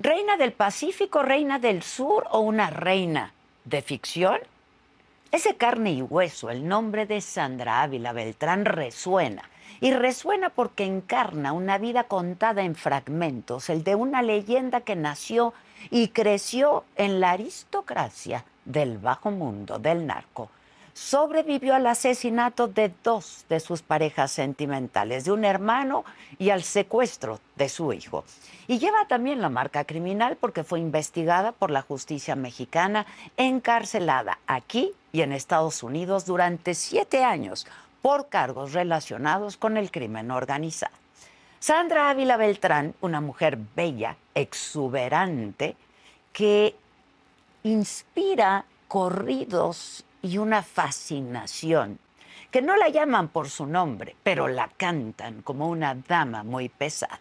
¿Reina del Pacífico, reina del sur o una reina de ficción? Ese carne y hueso, el nombre de Sandra Ávila Beltrán resuena. Y resuena porque encarna una vida contada en fragmentos, el de una leyenda que nació y creció en la aristocracia del bajo mundo del narco sobrevivió al asesinato de dos de sus parejas sentimentales, de un hermano y al secuestro de su hijo. Y lleva también la marca criminal porque fue investigada por la justicia mexicana, encarcelada aquí y en Estados Unidos durante siete años por cargos relacionados con el crimen organizado. Sandra Ávila Beltrán, una mujer bella, exuberante, que inspira corridos y una fascinación, que no la llaman por su nombre, pero la cantan como una dama muy pesada.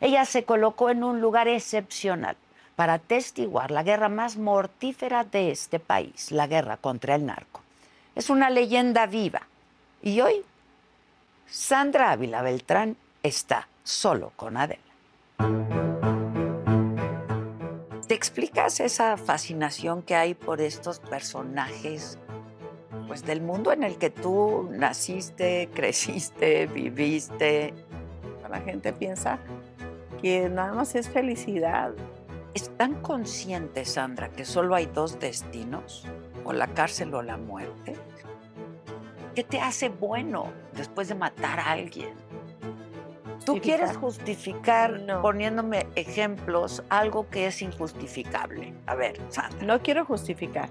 Ella se colocó en un lugar excepcional para atestiguar la guerra más mortífera de este país, la guerra contra el narco. Es una leyenda viva. Y hoy, Sandra Ávila Beltrán está solo con Adela. ¿Te explicas esa fascinación que hay por estos personajes pues del mundo en el que tú naciste, creciste, viviste. La gente piensa que nada más es felicidad. ¿Están conscientes, Sandra, que solo hay dos destinos? O la cárcel o la muerte. ¿Qué te hace bueno después de matar a alguien? Tú quieres justificar, poniéndome ejemplos, algo que es injustificable. A ver, Sandra. No quiero justificar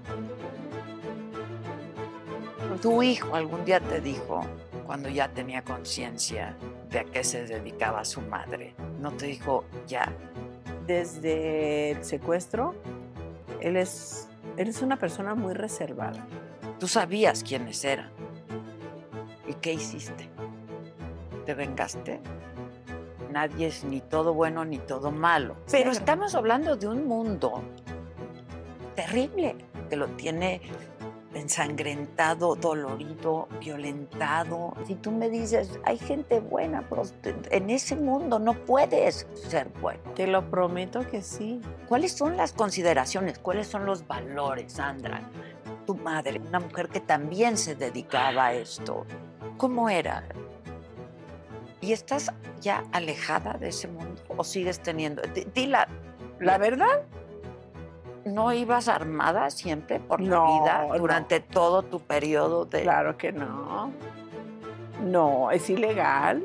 tu hijo algún día te dijo, cuando ya tenía conciencia de a qué se dedicaba su madre, no te dijo ya. Desde el secuestro, él es, él es una persona muy reservada. Tú sabías quiénes eran. ¿Y qué hiciste? ¿Te vengaste? Nadie es ni todo bueno ni todo malo. Pero estamos hablando de un mundo terrible que lo tiene ensangrentado, dolorido, violentado. Si tú me dices, hay gente buena, pero en ese mundo no puedes ser bueno. Te lo prometo que sí. ¿Cuáles son las consideraciones? ¿Cuáles son los valores, Sandra? Tu madre, una mujer que también se dedicaba a esto, ¿cómo era? ¿Y estás ya alejada de ese mundo o sigues teniendo? Dila. ¿La verdad? ¿No ibas armada siempre por la vida durante todo tu periodo de.? Claro que no. No, es ilegal.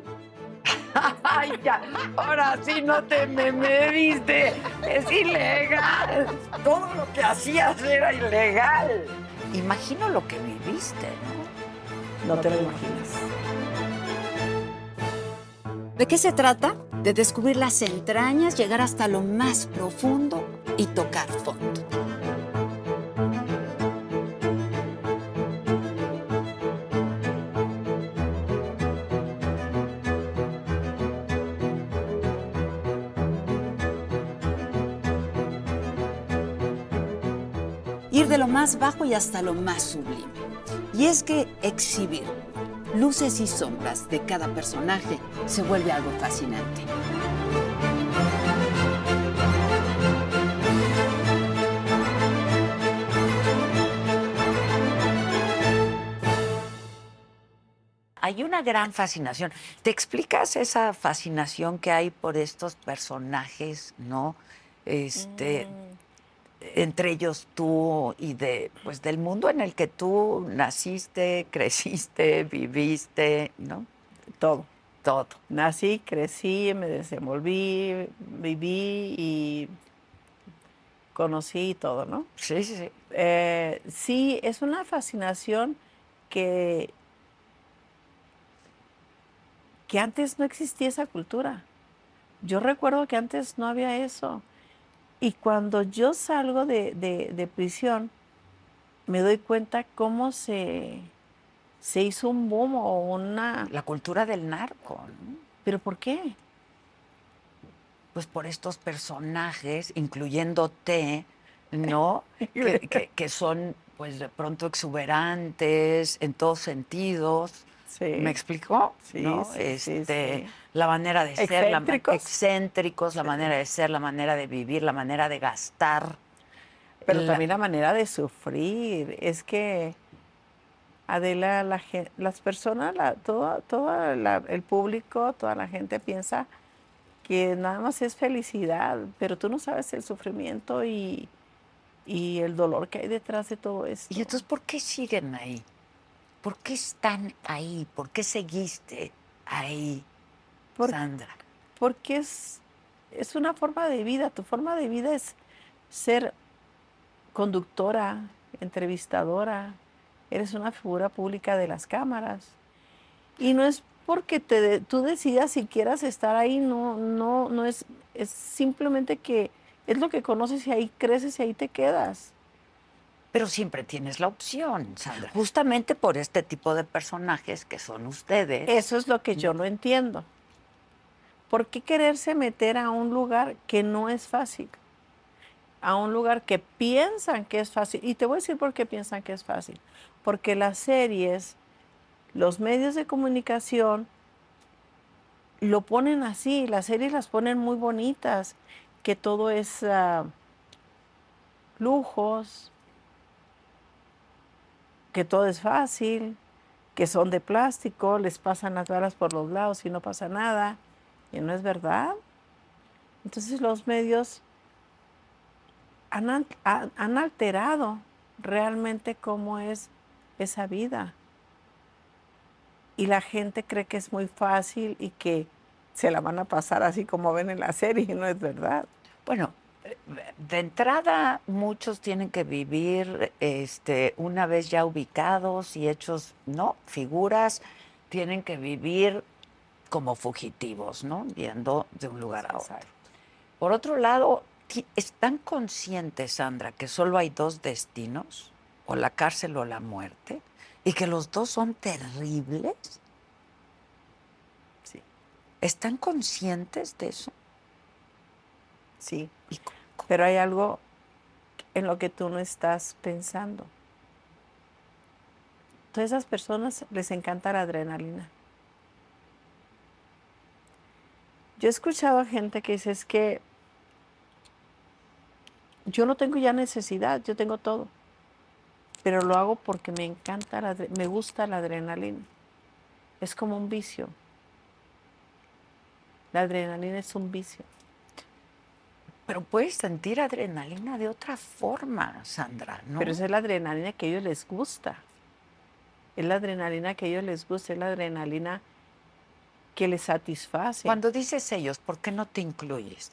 Ay, ya, ahora sí no te me mediste. Es ilegal. Todo lo que hacías era ilegal. Imagino lo que viviste, ¿no? No te lo imaginas. ¿De qué se trata? De descubrir las entrañas, llegar hasta lo más profundo y tocar fondo. Ir de lo más bajo y hasta lo más sublime. Y es que exhibir luces y sombras de cada personaje se vuelve algo fascinante. Hay una gran fascinación. ¿Te explicas esa fascinación que hay por estos personajes, no? Este, mm. entre ellos tú y de, pues, del mundo en el que tú naciste, creciste, viviste, ¿no? Todo. Todo. Nací, crecí, me desenvolví, viví y conocí todo, ¿no? Sí, sí, sí. Eh, sí, es una fascinación que que antes no existía esa cultura. Yo recuerdo que antes no había eso. Y cuando yo salgo de, prisión, me doy cuenta cómo se, se hizo un boom o una... La cultura del narco. ¿Pero por qué? Pues por estos personajes, incluyéndote, ¿no? que, que, son, pues de pronto exuberantes en todos sentidos Sí. ¿Me explicó? Sí, ¿no? sí, este, sí. La manera de ser, la, ma- Excéntricos. excéntricos, la manera de ser, la manera de vivir, la manera de gastar. Pero La- también la manera de sufrir. Es que, Adela, la las personas, la, todo, todo la- el público, toda la gente piensa que nada más es felicidad, pero tú no sabes el sufrimiento y, y el dolor que hay detrás de todo esto. ¿Y entonces por qué siguen ahí? ¿Por qué están ahí? ¿Por qué seguiste ahí, Por- Sandra? Porque es, es una forma de vida. Tu forma de vida es ser conductora, entrevistadora. Eres una figura pública de las cámaras. Y no es porque te, tú decidas si quieras estar ahí, no, no, no es, es simplemente que es lo que conoces y ahí creces y ahí te quedas. Pero siempre tienes la opción, Sandra. Justamente por este tipo de personajes que son ustedes. Eso es lo que yo no entiendo. ¿Por qué quererse meter a un lugar que no es fácil? A un lugar que piensan que es fácil. Y te voy a decir por qué piensan que es fácil. Porque las series, los medios de comunicación lo ponen así. Las series las ponen muy bonitas. Que todo es ah, lujos, que todo es fácil, que son de plástico, les pasan las balas por los lados y no pasa nada. Y no es verdad. Entonces los medios han, han- alterado realmente cómo es esa vida. Y la gente cree que es muy fácil y que se la van a pasar así como ven en la serie, y no es verdad. Bueno, de entrada muchos tienen que vivir este, una vez ya ubicados y hechos, ¿no? Figuras, tienen que vivir como fugitivos, ¿no? Yendo de un lugar a otro. Por otro lado, ¿están conscientes, Sandra, que solo hay dos destinos, o la cárcel o la muerte, y que los dos son terribles? Sí, ¿Están conscientes de eso? sí. Pero hay algo en lo que tú no estás pensando. Todas esas personas les encanta la adrenalina. Yo he escuchado a gente que dice es que yo no tengo ya necesidad, yo tengo todo. Pero lo hago porque me encanta, la, me gusta la adrenalina. Es como un vicio. La adrenalina es un vicio. Pero puedes sentir adrenalina de otra forma, Sandra, ¿no? Pero esa es la adrenalina que a ellos les gusta. Es la adrenalina que a ellos les gusta, es la adrenalina que les satisface. Cuando dices ellos, ¿por qué no te incluyes?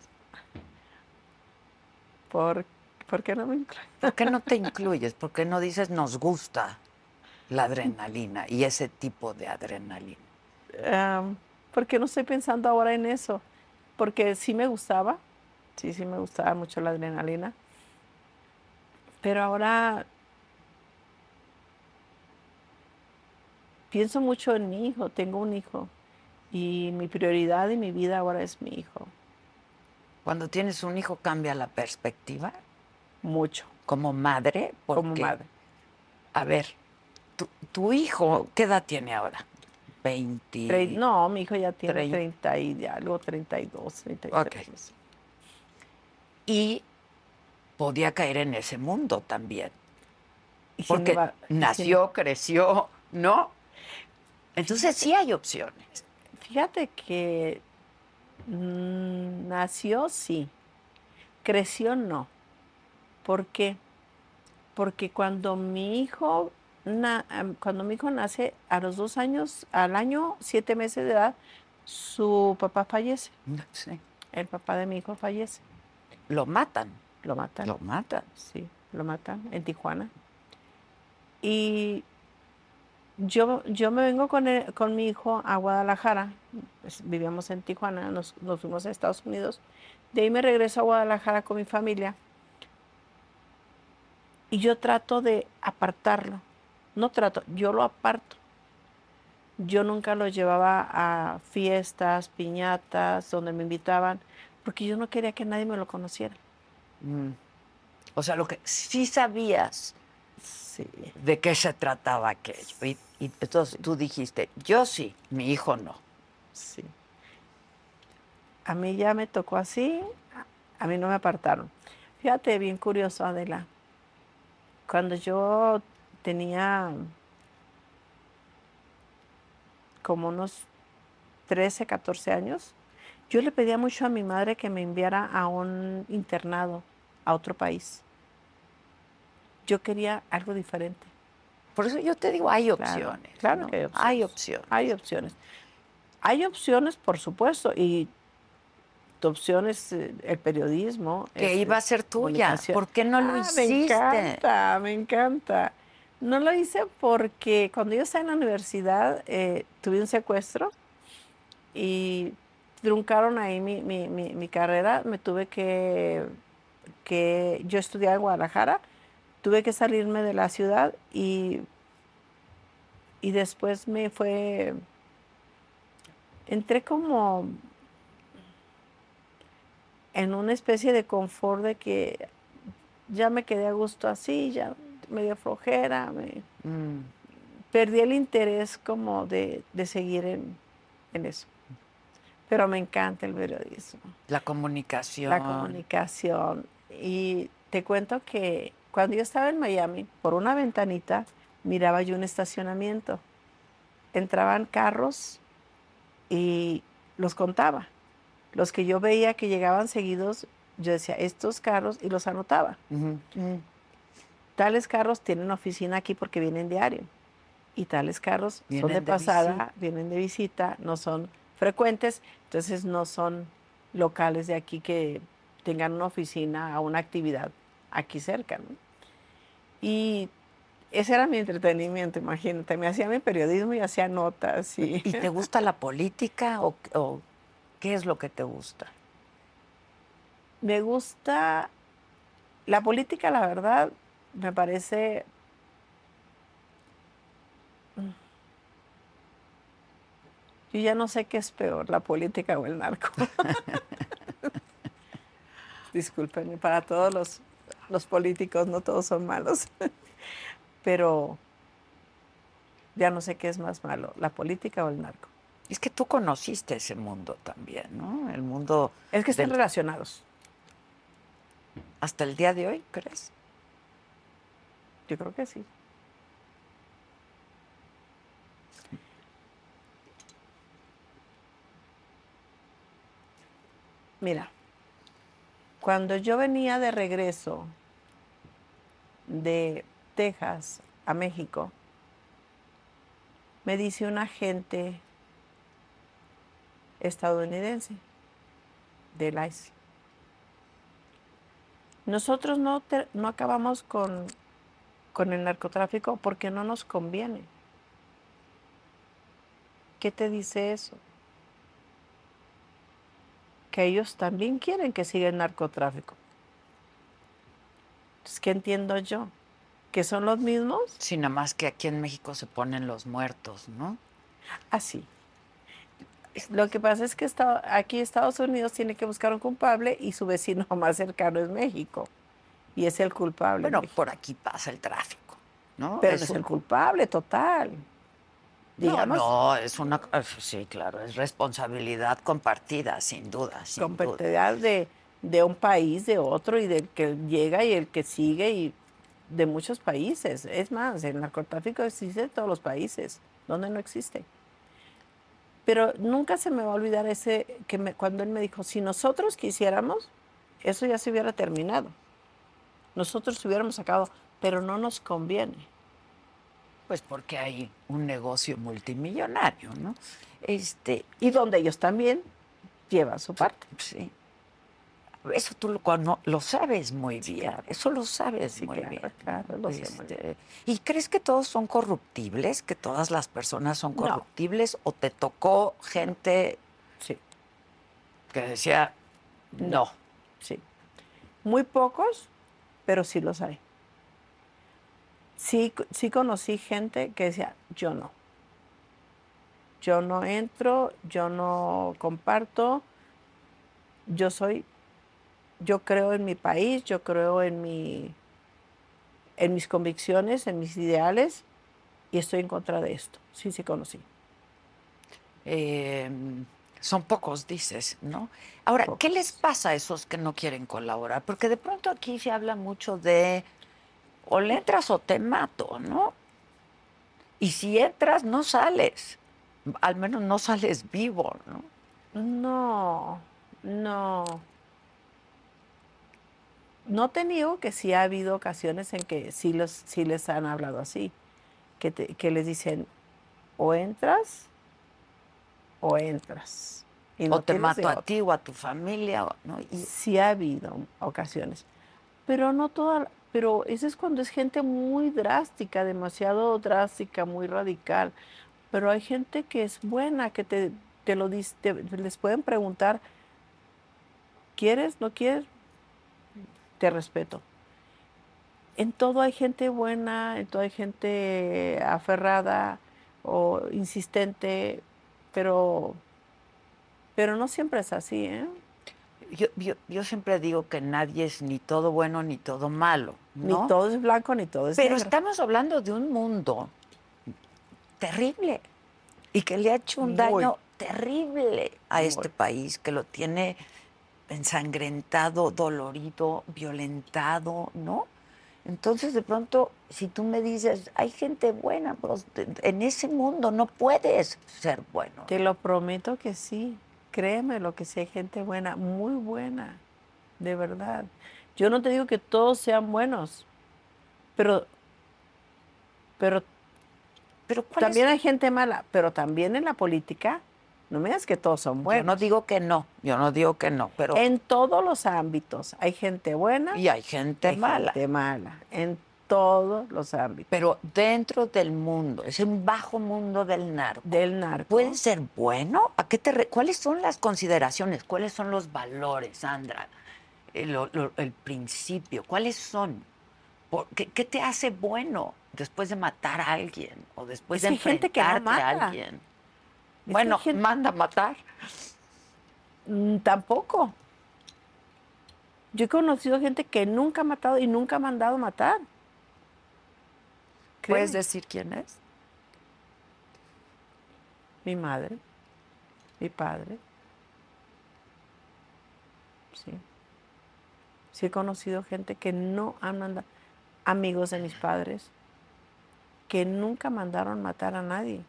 ¿Por, ¿por qué no me incluyen? ¿Por qué no te incluyes? ¿Por qué no dices nos gusta la adrenalina y ese tipo de adrenalina? Am, porque no estoy pensando ahora en eso. Porque sí me gustaba, sí, sí me gustaba mucho la adrenalina. Pero ahora pienso mucho en mi hijo, tengo un hijo. Y mi prioridad y mi vida ahora es mi hijo. Cuando tienes un hijo cambia la perspectiva Mucho, como madre. como porque, madre. A ver, tu, tu hijo, ¿qué edad tiene ahora? 20. Tre- No, mi hijo ya tiene Trein- 30 y algo, 32, 33. Ok. Y podía caer en ese mundo también. Porque sin- nació, creció, ¿no? Entonces sí hay opciones. Fíjate que mm, nació, sí. Creció, no. ¿Por qué? Porque cuando mi hijo, na- am- cuando mi hijo nace, a los dos años, al año, siete meses de edad, su papá fallece. Sí. El papá de mi hijo fallece. Lo matan, Lo matan. lo matan. Sí, lo matan en Tijuana. Y yo, yo me vengo con, el- con mi hijo a Guadalajara. pues, vivíamos en Tijuana, nos, nos fuimos a Estados Unidos. De ahí me regreso a Guadalajara con mi familia. Y yo trato de apartarlo. No trato, yo lo aparto. Yo nunca lo llevaba a fiestas, piñatas, donde me invitaban, porque yo no quería que nadie me lo conociera. Mm. O sea, lo que sí sabías Sí. de qué se trataba aquello. Y, Y entonces tú dijiste, yo sí, mi hijo no. Sí. A mí ya me tocó así, a mí no me apartaron. Fíjate, bien curioso, Adela. Cuando yo tenía como unos 13, 14 años, yo le pedía mucho a mi madre que me enviara a un internado a otro país. Yo quería algo diferente. Por eso yo te digo, hay opciones. Claro, que hay opciones. Hay opciones. Hay opciones, por supuesto, y tu opción es eh, el periodismo. Que iba a ser tuya. ¿Por qué no lo hiciste? Me encanta, me encanta. No lo hice porque cuando yo estaba en la universidad eh, tuve un secuestro y truncaron ahí mi, mi, mi, carrera. Me tuve que, que, yo estudiaba en Guadalajara, tuve que salirme de la ciudad y, y después me fue, entré como en una especie de confort de que ya me quedé a gusto así, ya medio flojera, me, mm. perdí el interés como de, seguir en, eso. Pero me encanta el periodismo. La comunicación. La comunicación. Y te cuento que cuando yo estaba en Miami, por una ventanita, miraba yo un estacionamiento. Entraban carros y los contaba. Los que yo veía que llegaban seguidos, yo decía, estos carros, y los anotaba tales carros tienen oficina aquí porque vienen diario. Y tales carros son de pasada, vienen de visita, no son frecuentes, entonces no son locales de aquí que tengan una oficina o una actividad aquí cerca. Y ese era mi entretenimiento, imagínate. Me hacía mi periodismo y hacía notas. ¿Y, ¿Y te gusta la política o, o, qué es lo que te gusta? Me gusta la política, la verdad, me parece Yo ya no sé qué es peor, la política o el narco. Discúlpenme, para todos los, los, políticos no todos son malos, pero ya no sé qué es más malo, la política o el narco. Es que tú conociste ese mundo también, ¿no? El mundo... Es que están relacionados. ¿Hasta el día de hoy, crees? Yo creo que sí. Mira, cuando yo venía de regreso de Texas a México, me dice un agente estadounidense del ICE. Nosotros no, no acabamos con con el narcotráfico porque no nos conviene. ¿Qué te dice eso? Que ellos también quieren que siga el narcotráfico. Entonces, ¿qué entiendo yo? ¿Que son los mismos? Sí, nada más que aquí en México se ponen los muertos, ¿no? Así. Lo que pasa es que aquí Estados Unidos tiene que buscar un culpable y su vecino más cercano es México y es el culpable. Bueno, por aquí pasa el tráfico, ¿no? Pero es, el culpable total. Digamos. No, es una, sí, claro, es responsabilidad compartida, sin duda. Sin compartida De, de un país, de otro, y del que llega y el que sigue, y de muchos países. Es más, el narcotráfico existe en todos los países, donde no existe. Pero nunca se me va a olvidar ese, que me, cuando él me dijo, si nosotros quisiéramos, eso ya se hubiera terminado nosotros hubiéramos sacado, pero no nos conviene. Pues porque hay un negocio multimillonario, ¿no? Este, y donde ellos también llevan su parte. Sí. Eso tú lo, lo sabes muy bien. Eso lo sabes muy bien. Este, ¿Y crees que todos son corruptibles? ¿Que todas las personas son corruptibles? ¿O te tocó gente sí. que decía no? Sí. Muy pocos, pero sí los hay. Sí, sí conocí gente que decía, yo no. Yo no entro, yo no comparto, yo soy, yo creo en mi país, yo creo en mi, en mis convicciones, en mis ideales, y estoy en contra de esto. Sí, sí conocí. Eh, son pocos, dices, ¿no? Ahora, ¿qué les pasa a esos que no quieren colaborar? Porque de pronto aquí se habla mucho de o le entras o te mato, ¿no? Y si entras, no sales. Al menos no sales vivo, ¿no? No, no. No te niego que sí ha habido ocasiones en que sí, los, sí les han hablado así, que, te- que les dicen, o entras o entras. Y no o te mato a ti o a tu familia, ¿no? Y Sí ha habido ocasiones, pero no toda, pero eso es cuando es gente muy drástica, demasiado drástica, muy radical. Pero hay gente que es buena, que te, te lo dice, te- les pueden preguntar, ¿quieres? ¿No quieres? Te respeto. En todo hay gente buena, en todo hay gente aferrada o insistente, pero, pero no siempre es así, ¿eh? Yo, yo, yo siempre digo que nadie es ni todo bueno ni todo malo, ¿no? Ni todo es blanco ni todo es Pero negro. estamos hablando de un mundo terrible y que le ha hecho un Muy. daño terrible a Muy. este país, que lo tiene ensangrentado, dolorido, violentado, ¿no? Entonces, de pronto, si tú me dices, hay gente buena, pues, de- en ese mundo no puedes ser bueno. Te lo prometo que sí. Créeme lo que sí hay gente buena, muy buena, de verdad. Yo no te digo que todos sean buenos, pero, pero Pero ¿cuál es- también hay gente mala, pero también en la política, no me digas que todos son Yo buenos. no digo que no, yo no digo que no, pero... En todos los ámbitos hay gente buena y hay gente hay mala. gente mala, en todos los ámbitos. Pero dentro del mundo, es un bajo mundo del narco. Del narco. ¿Puede ser bueno? ¿A qué te re- ¿Cuáles son las consideraciones? ¿Cuáles son los valores, Sandra? El, lo- el principio, ¿cuáles son? Por- ¿Qué, qué te hace bueno después de matar a alguien o después Es de hay gente que no enfrentarte a alguien? bueno, gente- manda a matar. Mm, Tampoco. Yo he conocido gente que nunca ha matado y nunca ha mandado matar. ¿Puedes decir quién es? Mi madre, mi padre. Sí. Sí he conocido gente que no han mandado, amigos de mis padres, que nunca mandaron matar a nadie,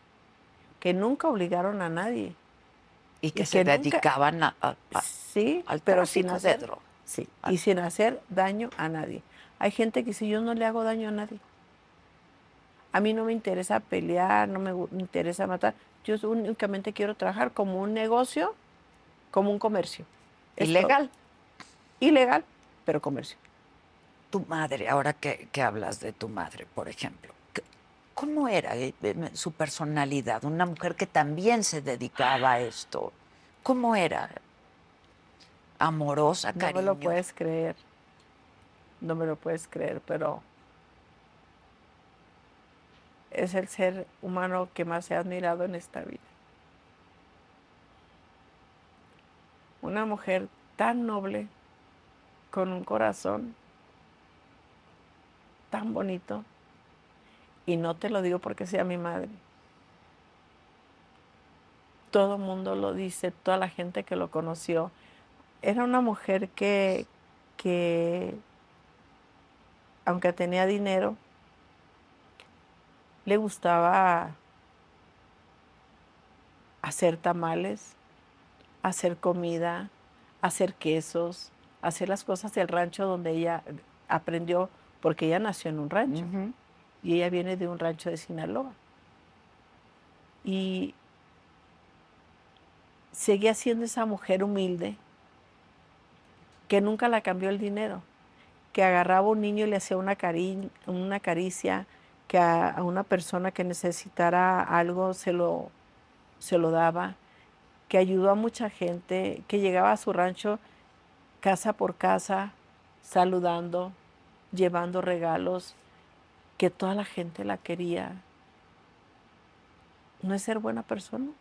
que nunca obligaron a nadie. Y que Y se que dedicaban a, a- a- Sí, al pero sin hacer, sí, Al- y sin hacer daño a nadie. Hay gente que dice, yo no le hago daño a nadie. A mí no me interesa pelear, no me interesa matar. Yo únicamente quiero trabajar como un negocio, como un comercio. Ilegal. Ilegal, pero comercio. tu madre, ahora que, que hablas de tu madre, por ejemplo, ¿qué- ¿cómo era eh, eh, su personalidad? Una mujer que también se dedicaba a esto. ¿Cómo era? Amorosa, No cariño. me lo puedes creer. No me lo puedes creer, pero es el ser humano que más he admirado en esta vida. Una mujer tan noble, con un corazón tan bonito, y no te lo digo porque sea mi madre. Todo el mundo lo dice, toda la gente que lo conoció. Era una mujer que, que aunque tenía dinero, le gustaba hacer tamales, hacer comida, hacer quesos, hacer las cosas del rancho donde ella aprendió, porque ella nació en un rancho y ella viene de un rancho de Sinaloa. Y seguía siendo esa mujer humilde que nunca la cambió el dinero, que agarraba a un niño y le hacía una, cari- una caricia, que a, una persona que necesitara algo se lo, se lo daba, que ayudó a mucha gente, que llegaba a su rancho casa por casa, saludando, llevando regalos, que toda la gente la quería. ¿No es ser buena persona?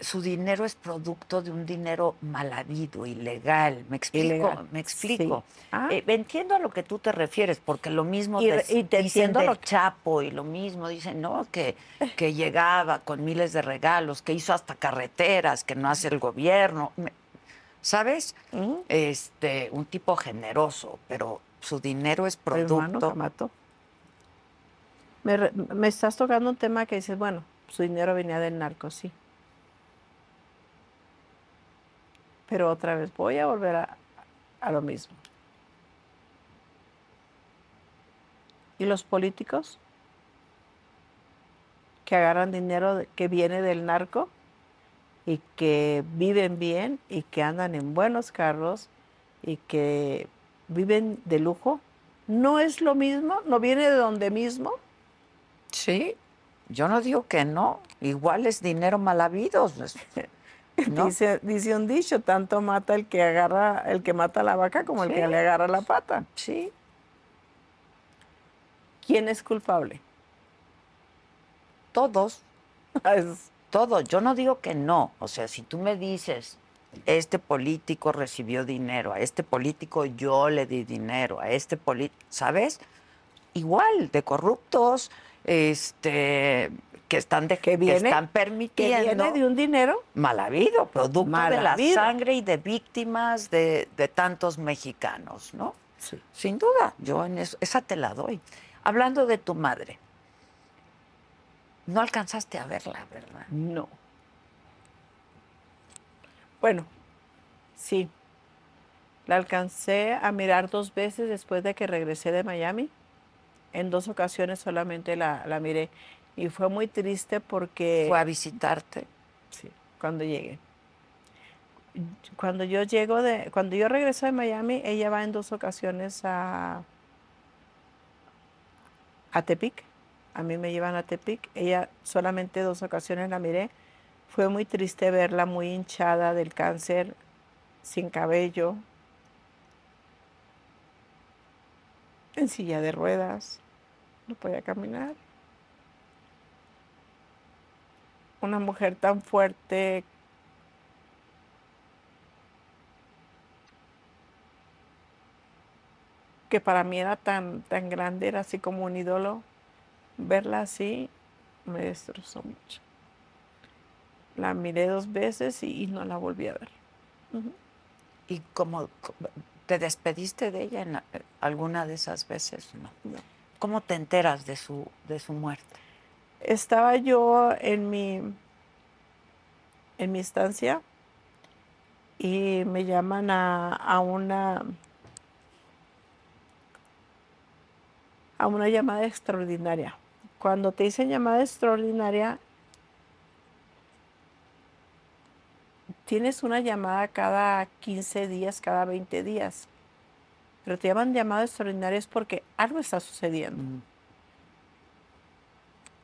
Su dinero es producto de un dinero mal habido, ilegal. Me explico, me explico. Ah. Eh, entiendo a lo que tú te refieres, porque lo mismo Y- te, y te lo Chapo y lo mismo dicen, no, que, que llegaba con miles de regalos, que hizo hasta carreteras, que no hace el gobierno. ¿Sabes? Ujú. Este, un tipo generoso, pero su dinero es hermano producto. Camato. Me, me estás tocando un tema que dices, bueno, su dinero venía del narco, sí. Pero otra vez voy a volver a, a lo mismo. ¿Y los políticos que agarran dinero que viene del narco y que viven bien y que andan en buenos carros y que viven de lujo? ¿No es lo mismo? ¿No viene de donde mismo? Sí, yo no digo que no. Igual es dinero mal habido. ¿no? Dice, dice un dicho, tanto mata el que agarra, el que mata a la vaca como el que le agarra la pata. Sí, ¿Quién es culpable? todos. Es- Todo, yo no digo que no. O sea, si tú me dices, este político recibió dinero, a este político yo le di dinero, a este político, ¿sabes? Igual, de corruptos, este, que están, de, Que viene- están que permitiendo. viene de un dinero Mal habido, producto Mal de la habido. sangre y de víctimas de, de tantos mexicanos, ¿no? Sin duda, yo en eso, esa te la doy. Hablando de tu madre, no alcanzaste a verla, ¿verdad? No. Bueno, sí. La alcancé a mirar dos veces después de que regresé de Miami. En dos ocasiones solamente la, la miré. Y fue muy triste porque... Fue a visitarte. Sí, cuando llegué. Cuando yo llego de, cuando yo regreso de Miami, ella va en dos ocasiones a, a Tepic. A mí me llevan a Tepic. Ella solamente dos ocasiones la miré. Fue muy triste verla muy hinchada del cáncer, sin cabello, en silla de ruedas, no podía caminar. Una mujer tan fuerte que para mí era tan, tan grande, era así como un ídolo. Verla así me destrozó mucho. La miré dos veces y, y no la volví a ver. ¿Y cómo te despediste de ella en alguna de esas veces? No. No. ¿Cómo te enteras de su, de su muerte? Estaba yo en mi, en mi estancia y me llaman a, a una a una llamada extraordinaria. Cuando te dicen llamada extraordinaria, tienes una llamada cada 15 días, cada 20 días. Pero te llaman llamada extraordinaria es porque algo está sucediendo.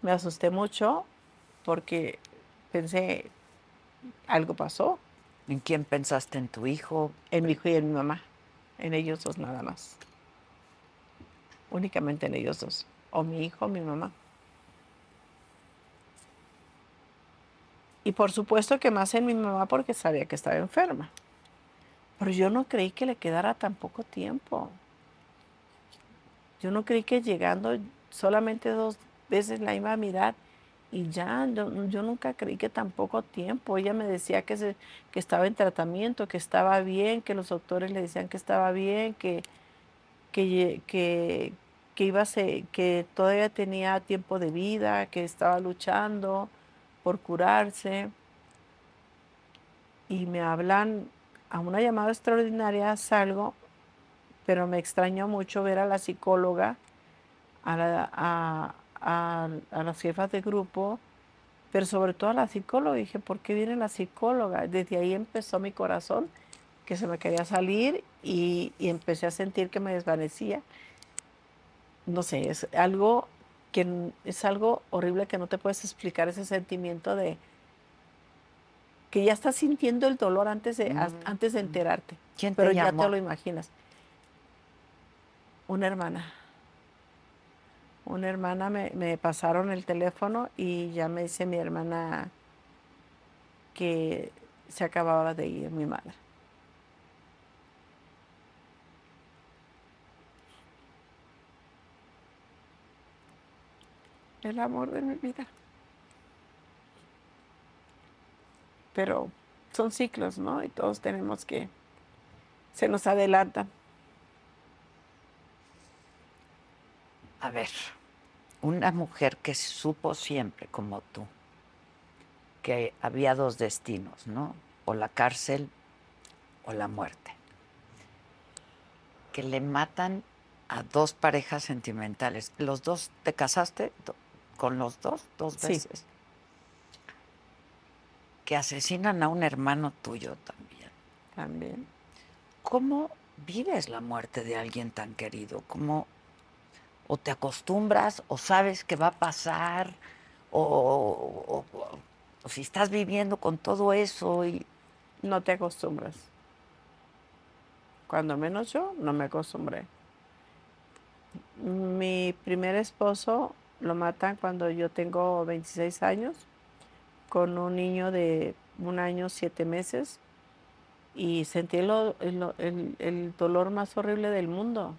Me asusté mucho porque pensé, algo pasó ¿En quién pensaste? ¿En tu hijo? en mi hijo y en mi mamá. En ellos dos nada más. Únicamente en ellos dos. O mi hijo o mi mamá. Y por supuesto que más en mi mamá porque sabía que estaba enferma. Pero yo no creí que le quedara tan poco tiempo. Yo no creí que llegando solamente dos veces la iba a mirar y ya, yo, nunca creí que tan poco tiempo. Ella me decía que, se, que estaba en tratamiento, que estaba bien, que los doctores le decían que estaba bien, que, que, que, iba a que todavía tenía tiempo de vida, que estaba luchando por curarse. Y me hablan a una llamada extraordinaria, salgo, pero me extrañó mucho ver a la psicóloga, a, la- a- a- a las jefas de grupo, pero sobre todo a la psicóloga. Dije, ¿por qué viene la psicóloga? Desde ahí empezó mi corazón, que se me quería salir y, y empecé a sentir que me desvanecía. No sé, es algo que es algo horrible que no te puedes explicar ese sentimiento de que ya estás sintiendo el dolor antes de, Mm, antes de mm. enterarte, ¿Quién te pero ya te lo imaginas. Una hermana. Una hermana me, me pasaron el teléfono y ya me dice mi hermana, que se acababa de ir mi madre. El amor de mi vida. Pero son ciclos, ¿no? Y todos tenemos que, se nos adelantan. A ver, una mujer que supo siempre, como tú, que había dos destinos, ¿no? O la cárcel o la muerte. Que le matan a dos parejas sentimentales. ¿Los dos te casaste con los dos dos veces? Que asesinan a un hermano tuyo también. También. ¿Cómo vives la muerte de alguien tan querido? ¿Cómo o te acostumbras o sabes que va a pasar o, si estás viviendo con todo eso y no te acostumbras. Cuando menos yo no me acostumbré. Mi primer esposo lo matan cuando yo tengo 26 años, con un niño de un año, siete meses, y sentí el dolor más horrible del mundo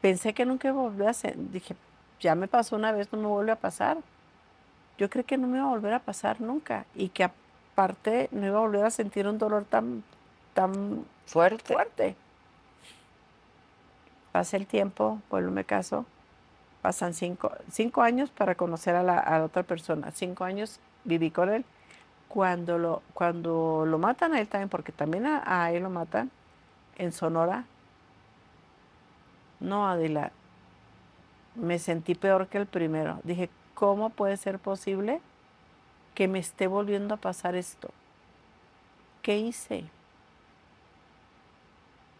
pensé que nunca iba a volver a hacer. Dije, ya me pasó una vez, no me vuelve a pasar. Yo creí que no me iba a volver a pasar nunca y que aparte no iba a volver a sentir un dolor tan, tan fuerte. fuerte. Pasa el tiempo, vuelvo me caso. Pasan cinco, cinco años para conocer a la, otra persona. Cinco años viví con él. Cuando lo, cuando lo matan a él también, porque también a él lo matan, en Sonora, no, Adela, me sentí peor que el primero. Dije, ¿cómo puede ser posible que me esté volviendo a pasar esto? ¿Qué hice?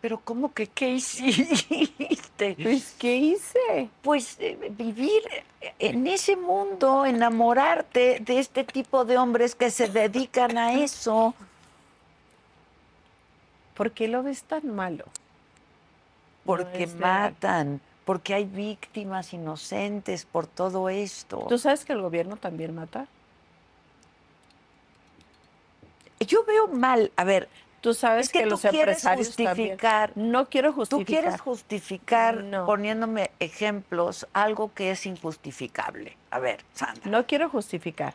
Pero ¿cómo que qué hiciste? Pues, ¿qué hice? Pues eh, vivir en ese mundo, enamorarte de este tipo de hombres que se dedican a eso. ¿Por qué lo ves tan malo? Porque matan, porque hay víctimas inocentes por todo esto. ¿Tú sabes que el gobierno también mata? Yo veo mal, a ver, Tú sabes que, los empresarios justificar, No quiero justificar. Tú quieres justificar poniéndome ejemplos algo que es injustificable. A ver, Sandra. No quiero justificar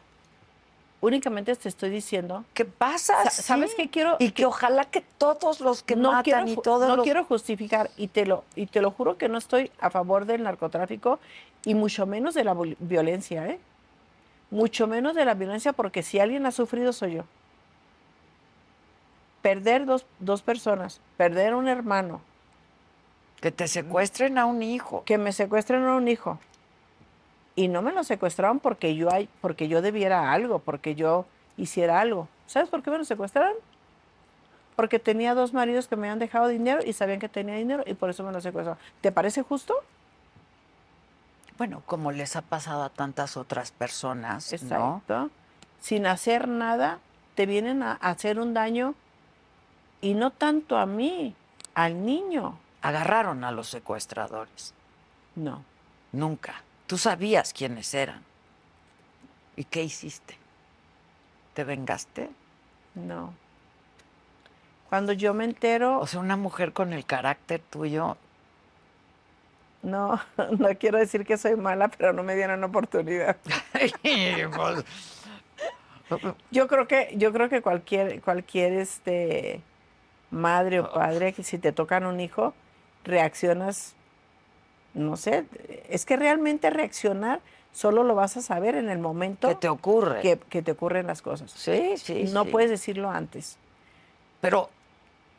únicamente te estoy diciendo. ¿Qué pasa? ¿Sabes qué quiero? Y que, ojalá que todos los que no matan y todos No quiero justificar y te, lo, y te lo juro que no estoy a favor del narcotráfico y mucho menos de la violencia, ¿eh? Mucho menos de la violencia porque si alguien ha sufrido soy yo. Perder dos, dos personas, perder un hermano. Que te secuestren a un hijo. Que me secuestren a un hijo y no me lo secuestraron porque yo, hay, porque yo debiera algo, porque yo hiciera algo. ¿Sabes por qué me lo secuestraron? Porque tenía dos maridos que me habían dejado dinero y sabían que tenía dinero y por eso me lo secuestraron. ¿Te parece justo? Bueno, como les ha pasado a tantas otras personas, Exacto. Sin hacer nada, te vienen a hacer un daño y no tanto a mí, al niño. ¿Agarraron a los secuestradores? No. Nunca. Tú sabías quiénes eran. ¿Y qué hiciste? ¿Te vengaste? No. Cuando yo me entero... O sea, una mujer con el carácter tuyo... No, no quiero decir que soy mala, pero no me dieron oportunidad. Pues, yo creo que, yo creo que cualquier, cualquier este madre o padre que si te tocan un hijo, reaccionas no sé, es que realmente reaccionar solo lo vas a saber en el momento que te ocurre. Que, te ocurren las cosas. Sí, sí. No puedes decirlo antes. Pero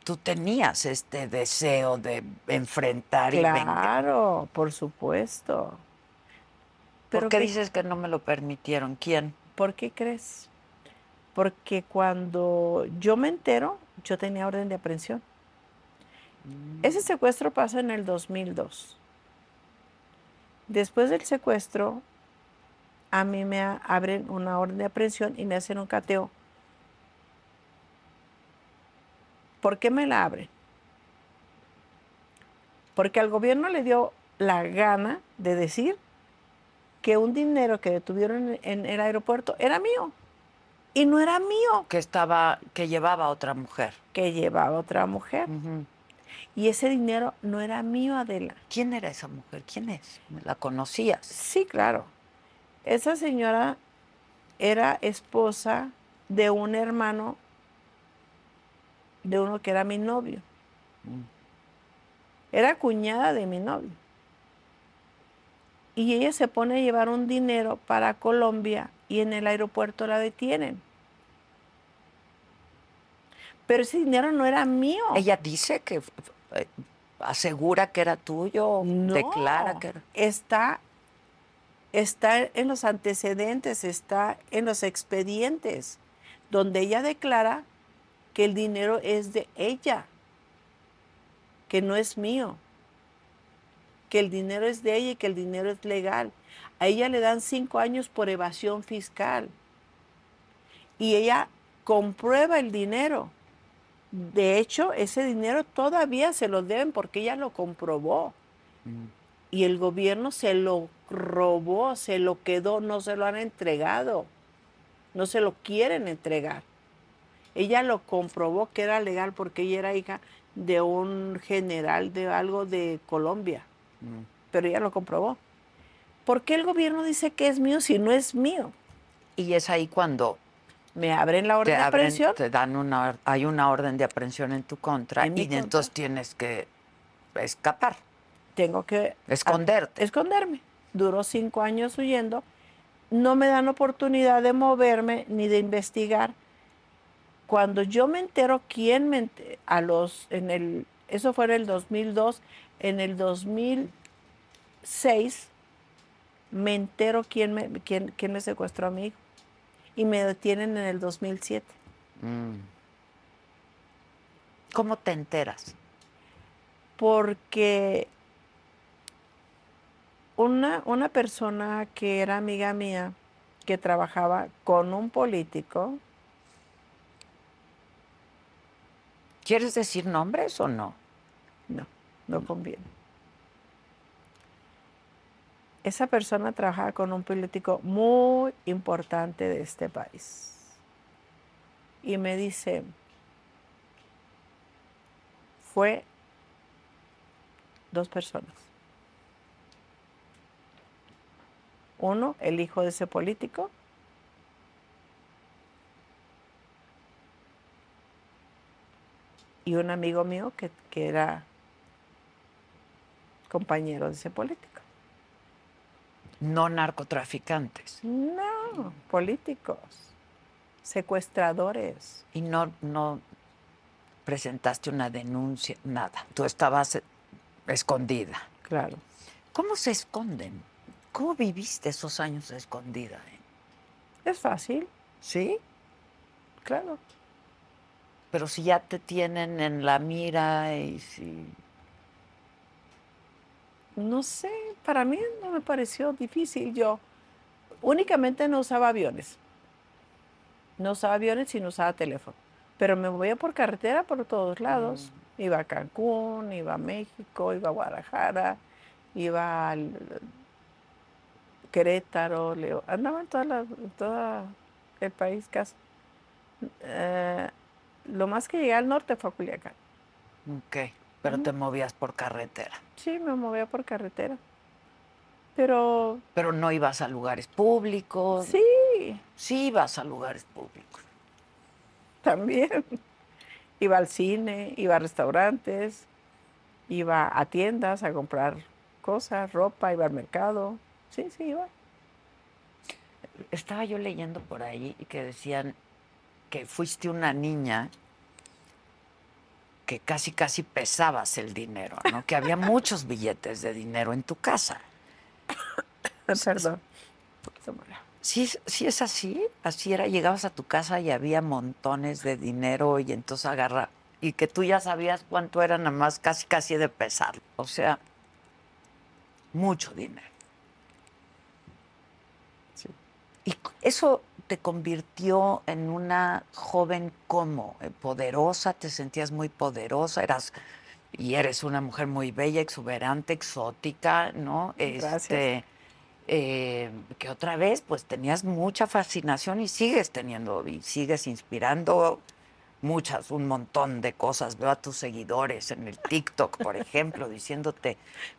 tú tenías este deseo de enfrentar y vengar. Claro, por supuesto. ¿Por qué dices que no me lo permitieron? ¿Quién? ¿Por qué crees? Porque cuando yo me entero, yo tenía orden de aprehensión. Mm. Ese secuestro pasa en el 2002. Después del secuestro, a mí me abren una orden de aprehensión y me hacen un cateo. ¿Por qué me la abren? Porque al gobierno le dio la gana de decir que un dinero que detuvieron en, el aeropuerto era mío. Y no era mío. Que estaba, que llevaba otra mujer. Que llevaba otra mujer. Y ese dinero no era mío, Adela. ¿Quién era esa mujer? ¿Quién es? ¿La conocías? Sí, claro. Esa señora era esposa de un hermano de uno que era mi novio. Mm. Era cuñada de mi novio. Y ella se pone a llevar un dinero para Colombia y en el aeropuerto la detienen. Pero ese dinero no era mío. Ella dice que asegura que era tuyo, declara que era. Está, está en los antecedentes, está en los expedientes, donde ella declara que el dinero es de ella, que no es mío, que el dinero es de ella y que el dinero es legal. A ella le dan cinco años por evasión fiscal. Y ella comprueba el dinero. De hecho, ese dinero todavía se lo deben porque ella lo comprobó. Mm. Y el gobierno se lo robó, se lo quedó, no se lo han entregado. No se lo quieren entregar. Ella lo comprobó que era legal porque ella era hija de un general de algo de Colombia. Mm. Pero ella lo comprobó. ¿Por qué el gobierno dice que es mío si no es mío? Y es ahí cuando me abren la orden de aprehensión. Te dan una, hay una orden de aprehensión en tu contra y entonces tienes que escapar. Tengo que esconderte. esconderme. Duró cinco años huyendo. No me dan oportunidad de moverme ni de investigar cuando yo me entero quién me a los en el eso fue en el 2002, en el 2006 me entero quién me quién, quién me secuestró a mi hijo y me detienen en el 2007. Mm. ¿Cómo te enteras? Porque una, una persona que era amiga mía, que trabajaba con un político, ¿Quieres decir nombres o no? No, no conviene. Esa persona trabajaba con un político muy importante de este país. Y me dice, fue dos personas. Uno, el hijo de ese político, y un amigo mío que, era compañero de ese político. No narcotraficantes. No, políticos, secuestradores. Y no, no presentaste una denuncia, nada. Tú estabas escondida. Claro. ¿Cómo se esconden? ¿Cómo viviste esos años escondida? Es fácil. ¿Sí? Claro pero si ya te tienen en la mira y si... No sé, para mí no me pareció difícil. Yo únicamente no usaba aviones. No usaba aviones y no usaba teléfono. Pero me movía por carretera por todos lados. Mm. Iba a Cancún, iba a México, iba a Guadalajara, iba al Querétaro, andaba en, toda todo el país casi. Eh, lo más que llegué al norte fue a Culiacán. Ok, pero te movías por carretera. Sí, me movía por carretera. Pero... Pero no ibas a lugares públicos. Sí. Sí ibas a lugares públicos. También. Iba al cine, iba a restaurantes, iba a tiendas a comprar cosas, ropa, iba al mercado. Sí, sí, iba. Estaba yo leyendo por ahí que decían que fuiste una niña que casi casi pesabas el dinero, ¿no? Que había muchos billetes de dinero en tu casa. Perdón. Sí, sí es así, así era, llegabas a tu casa y había montones de dinero y entonces agarra y que tú ya sabías cuánto era nada más casi casi de pesar, o sea, mucho dinero. Sí. Y eso te convirtió en una joven como eh, poderosa, te sentías muy poderosa, eras y eres una mujer muy bella, exuberante, exótica, ¿no? Gracias. Este, eh, que otra vez pues tenías mucha fascinación y sigues teniendo, y sigues inspirando muchas, un montón de cosas. Veo a tus seguidores en el TikTok, por ejemplo, diciéndote,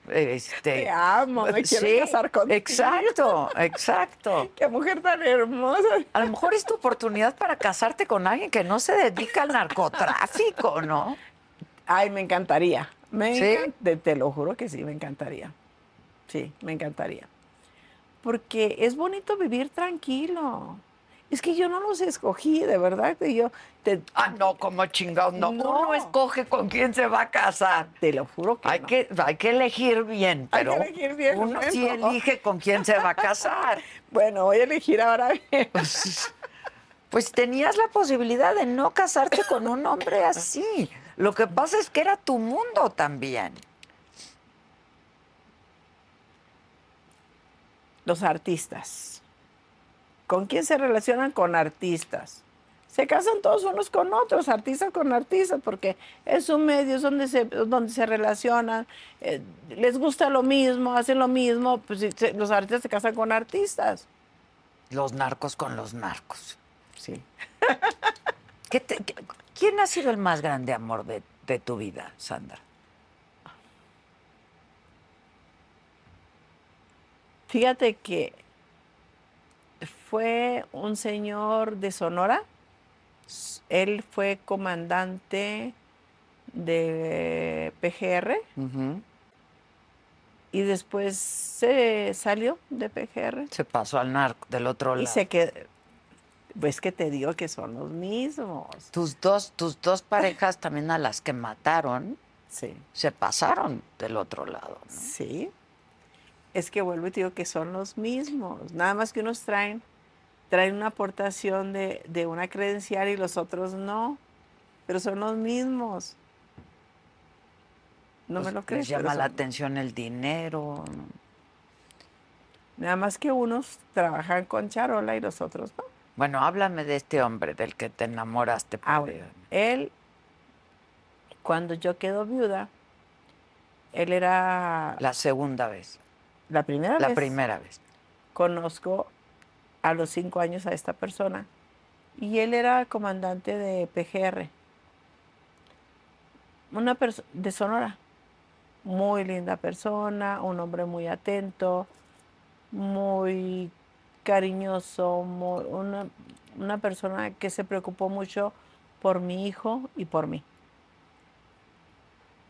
este, Te amo, me quiero casar contigo. Exacto, exacto. Qué mujer tan hermosa. A lo mejor es tu oportunidad para casarte con alguien que no se dedica al narcotráfico, ¿no? Ay, me encantaría. Me ¿Sí? te lo juro que sí, me encantaría. Sí, me encantaría. Porque es bonito vivir tranquilo. Es que yo no los escogí, de verdad. que Yo te, Ah, no, como chingados, no. No. Uno escoge con quién se va a casar. te lo juro que Hay, no. que, hay que elegir bien, Hay que pero elegir bien, uno sí elige con quién se va a casar. Bueno, voy a elegir ahora bien. Pues tenías la posibilidad de no casarte con un hombre así. Lo que pasa es que era tu mundo también. Los artistas. ¿Con quién se relacionan? Con artistas. Se casan todos unos con otros, artistas con artistas, porque es un medio, es donde se, donde se relacionan, eh, les gusta lo mismo, hacen lo mismo, pues se- los artistas se casan con artistas. Los narcos con los narcos. Sí. ¿Qué te- qué- ¿Quién ha sido el más grande amor de, de tu vida, Sandra? Fíjate que fue un señor de Sonora. Él fue comandante de PGR y después se salió de PGR Se pasó al narco del otro lado. y se quedó. Pues que te digo que son los mismos. Tus dos, tus dos parejas también a las que mataron Sí. se pasaron del otro lado. ¿no? Sí. Es que vuelvo y te digo que son los mismos. Nada más que unos traen, traen una aportación de, de una credencial y los otros no. Pero son los mismos. No Pues me lo les crees. llama pero la atención el dinero. Nada más que unos trabajan con charola y los otros no. Bueno, háblame de este hombre del que te enamoraste. Ah, bueno. Él, cuando yo quedo viuda, él era La segunda vez. la primera La vez. primera vez. conozco a los cinco años a esta persona y él era comandante de PGR, una persona de Sonora, muy linda persona, un hombre muy atento, muy cariñoso, una, una persona que se preocupó mucho por mi hijo y por mí.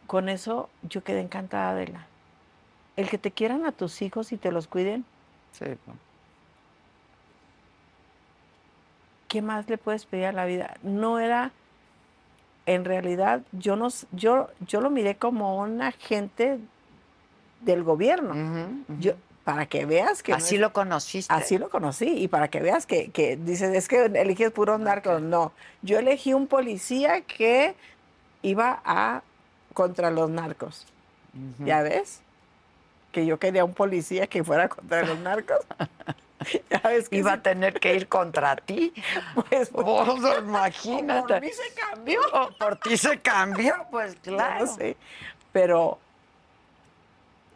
Con eso yo quedé encantada de la. El que te quieran a tus hijos y te los cuiden, Sí. pues. ¿Qué más le puedes pedir a la vida? No era, en realidad, yo no, yo, yo lo miré como un agente del gobierno. Yo, para que veas que no Así es- lo conociste. así lo conocí y para que veas que, que dices, es que eliges puro narcos. No, yo elegí un policía que iba a contra los narcos. ¿Ya ves? Que yo quería un policía que fuera contra los narcos. ¿Ya ves que Iba sí? a tener que ir contra ti. Pues, Vos, Por imagínate. mí se cambió. Oh, Por ti se cambió, pues claro. sé. Pero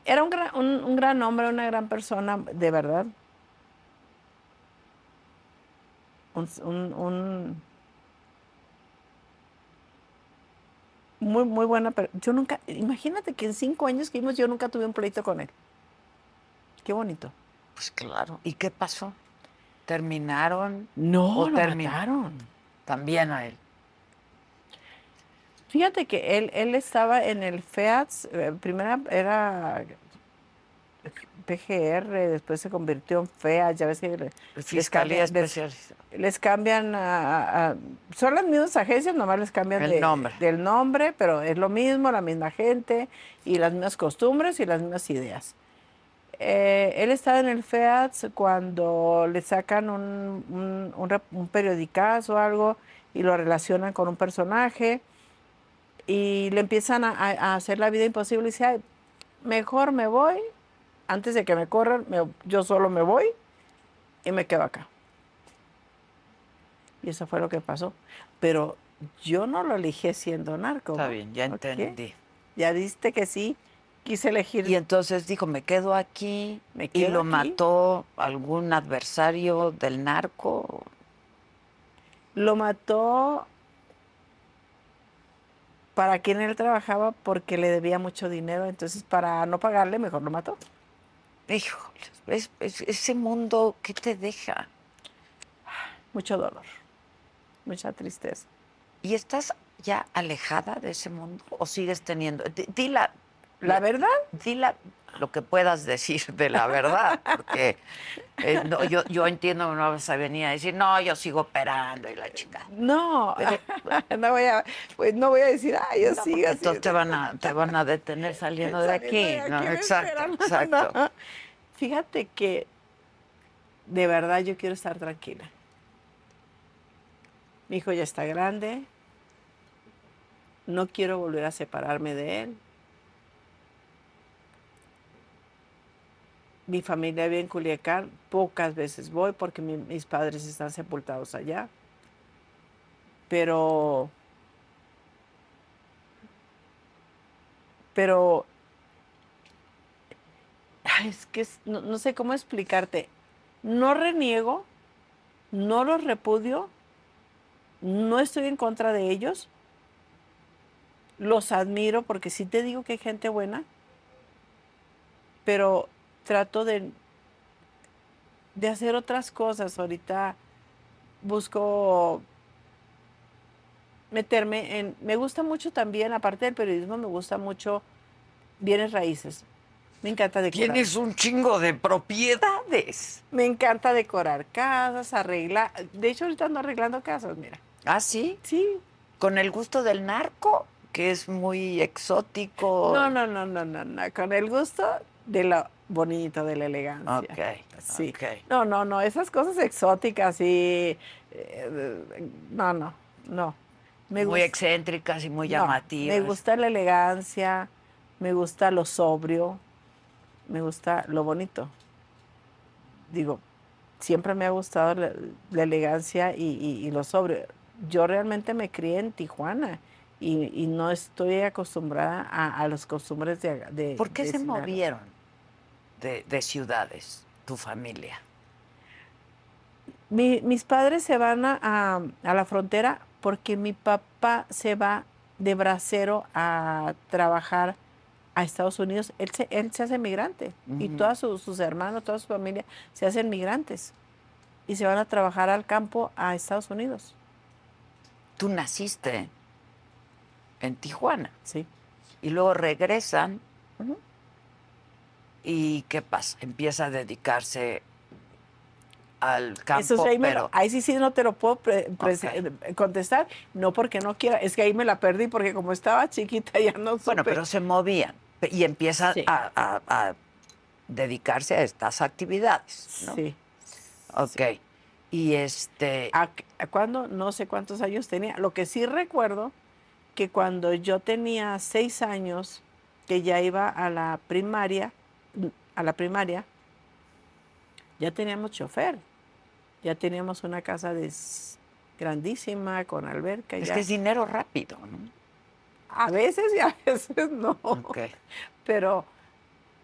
era un gran, un, un gran hombre, una gran persona, de verdad. Un, un- un- muy, muy buena. per- Yo nunca, imagínate que en cinco años que vimos, yo nunca tuve un pleito con él. Qué bonito. Pues claro. ¿Y qué pasó? ¿Terminaron No, O lo terminó. mataron. también a él? Fíjate que él, él estaba en el FEATS, eh, primero era PGR, después se convirtió en FEATS, ya ves que le- Fiscalía cambian- les- Especializada. les cambian a- son las mismas agencias, nomás les cambian El de- nombre. del nombre, pero es lo mismo, la misma gente y las mismas costumbres y las mismas ideas. Eh, él estaba en el FEATS cuando le sacan un, un, un rep- un periodicazo o algo y lo relacionan con un personaje y le empiezan a, hacer la vida imposible y dice, "Ay, mejor me voy, antes de que me corran, me- yo solo me voy y me quedo acá. Y eso fue lo que pasó. Pero yo no lo elegí siendo narco. Está bien, ya entendí. Ya viste que sí, quise elegir. Y entonces dijo, me quedo aquí. Me y quedo lo aquí. mató algún adversario del narco. Lo mató para quien él trabajaba porque le debía mucho dinero, entonces para no pagarle mejor lo mató. Híjole, es- es- ese mundo, ¿qué te deja? Mucho dolor, mucha tristeza. ¿Y estás ya alejada de ese mundo o sigues teniendo? Di, di la, verdad, di la- lo que puedas decir de la verdad, porque eh, no, yo, yo entiendo que no vas a venir a decir, no, yo sigo operando y la chica. no, no voy a, pues no voy a decir, ay, yo No, sigo así. entonces te van, a, te van a detener saliendo de aquí. de ¿no? aquí, me Exacto, exacto. No. Fíjate que de verdad yo quiero estar tranquila. Mi hijo ya está grande. No quiero volver a separarme de él. Mi familia vive en Culiacán. Pocas veces voy porque mi- mis padres están sepultados allá. Pero pero es que no, no sé cómo explicarte. No reniego, no los repudio, no estoy en contra de ellos, los admiro porque sí te digo que hay gente buena, pero trato de, de hacer otras cosas. Ahorita busco meterme en... Me gusta mucho también, aparte del periodismo, me gusta mucho bienes raíces. Me encanta decorar. Tienes un chingo de propiedades. Me encanta decorar casas, arreglar. De hecho, ahorita ando arreglando casas, mira. ¿Ah, sí? Sí. Con el gusto del narco, que es muy exótico. No, no, no, no, no, no. Con el gusto de lo bonito, de la elegancia. Ok, Sí. ok. No, no, no. Esas cosas exóticas y. eh, no, no, no. Me muy excéntricas y muy no, llamativas. Me gusta la elegancia, me gusta lo sobrio, me gusta lo bonito. Digo, siempre me ha gustado la, la elegancia y, y- y lo sobrio. Yo realmente me crié en Tijuana y, y no estoy acostumbrada a, a los costumbres de... de ¿Por qué de se movieron de, de ciudades, tu familia? Mi- mis padres se van a, a- a la frontera porque mi papá se va de bracero a trabajar a Estados Unidos. Él se, él se hace migrante y todos sus, sus hermanos, toda su familia se hacen migrantes y se van a trabajar al campo a Estados Unidos. Tú naciste en Tijuana Sí. y luego regresan. Y ¿qué pasa? Empieza a dedicarse al campo, Eso sí, ahí, me lo- pero ahí sí, sí no te lo puedo pre- pre- Ok. eh, contestar, no porque no quiera, es que ahí me la perdí porque como estaba chiquita ya no supe. bueno, pero se movían y empiezan Sí. a, a- a dedicarse a estas actividades, ¿no? Sí. Ok. Y este, ¿A, a cuándo? No sé cuántos años tenía. Lo que sí recuerdo que cuando yo tenía seis años, que ya iba a la primaria, a la primaria, ya teníamos chofer, ya teníamos una casa des- grandísima con alberca. es ya. que es dinero rápido, ¿no? A veces y a veces no. Pero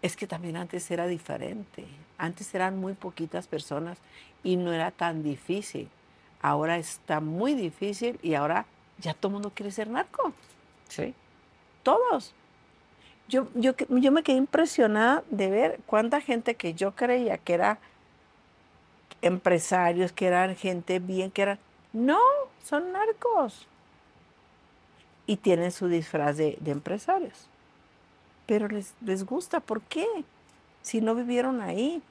es que también antes era diferente. Antes eran muy poquitas personas y no era tan difícil. Ahora está muy difícil y ahora ya todo el mundo quiere ser narco. Sí. Todos. Yo, yo, yo me quedé impresionada de ver cuánta gente que yo creía que era empresarios, que eran gente bien, que eran... No, son narcos. Y tienen su disfraz de, de empresarios. Pero les, les gusta, ¿por qué? Si no vivieron ahí.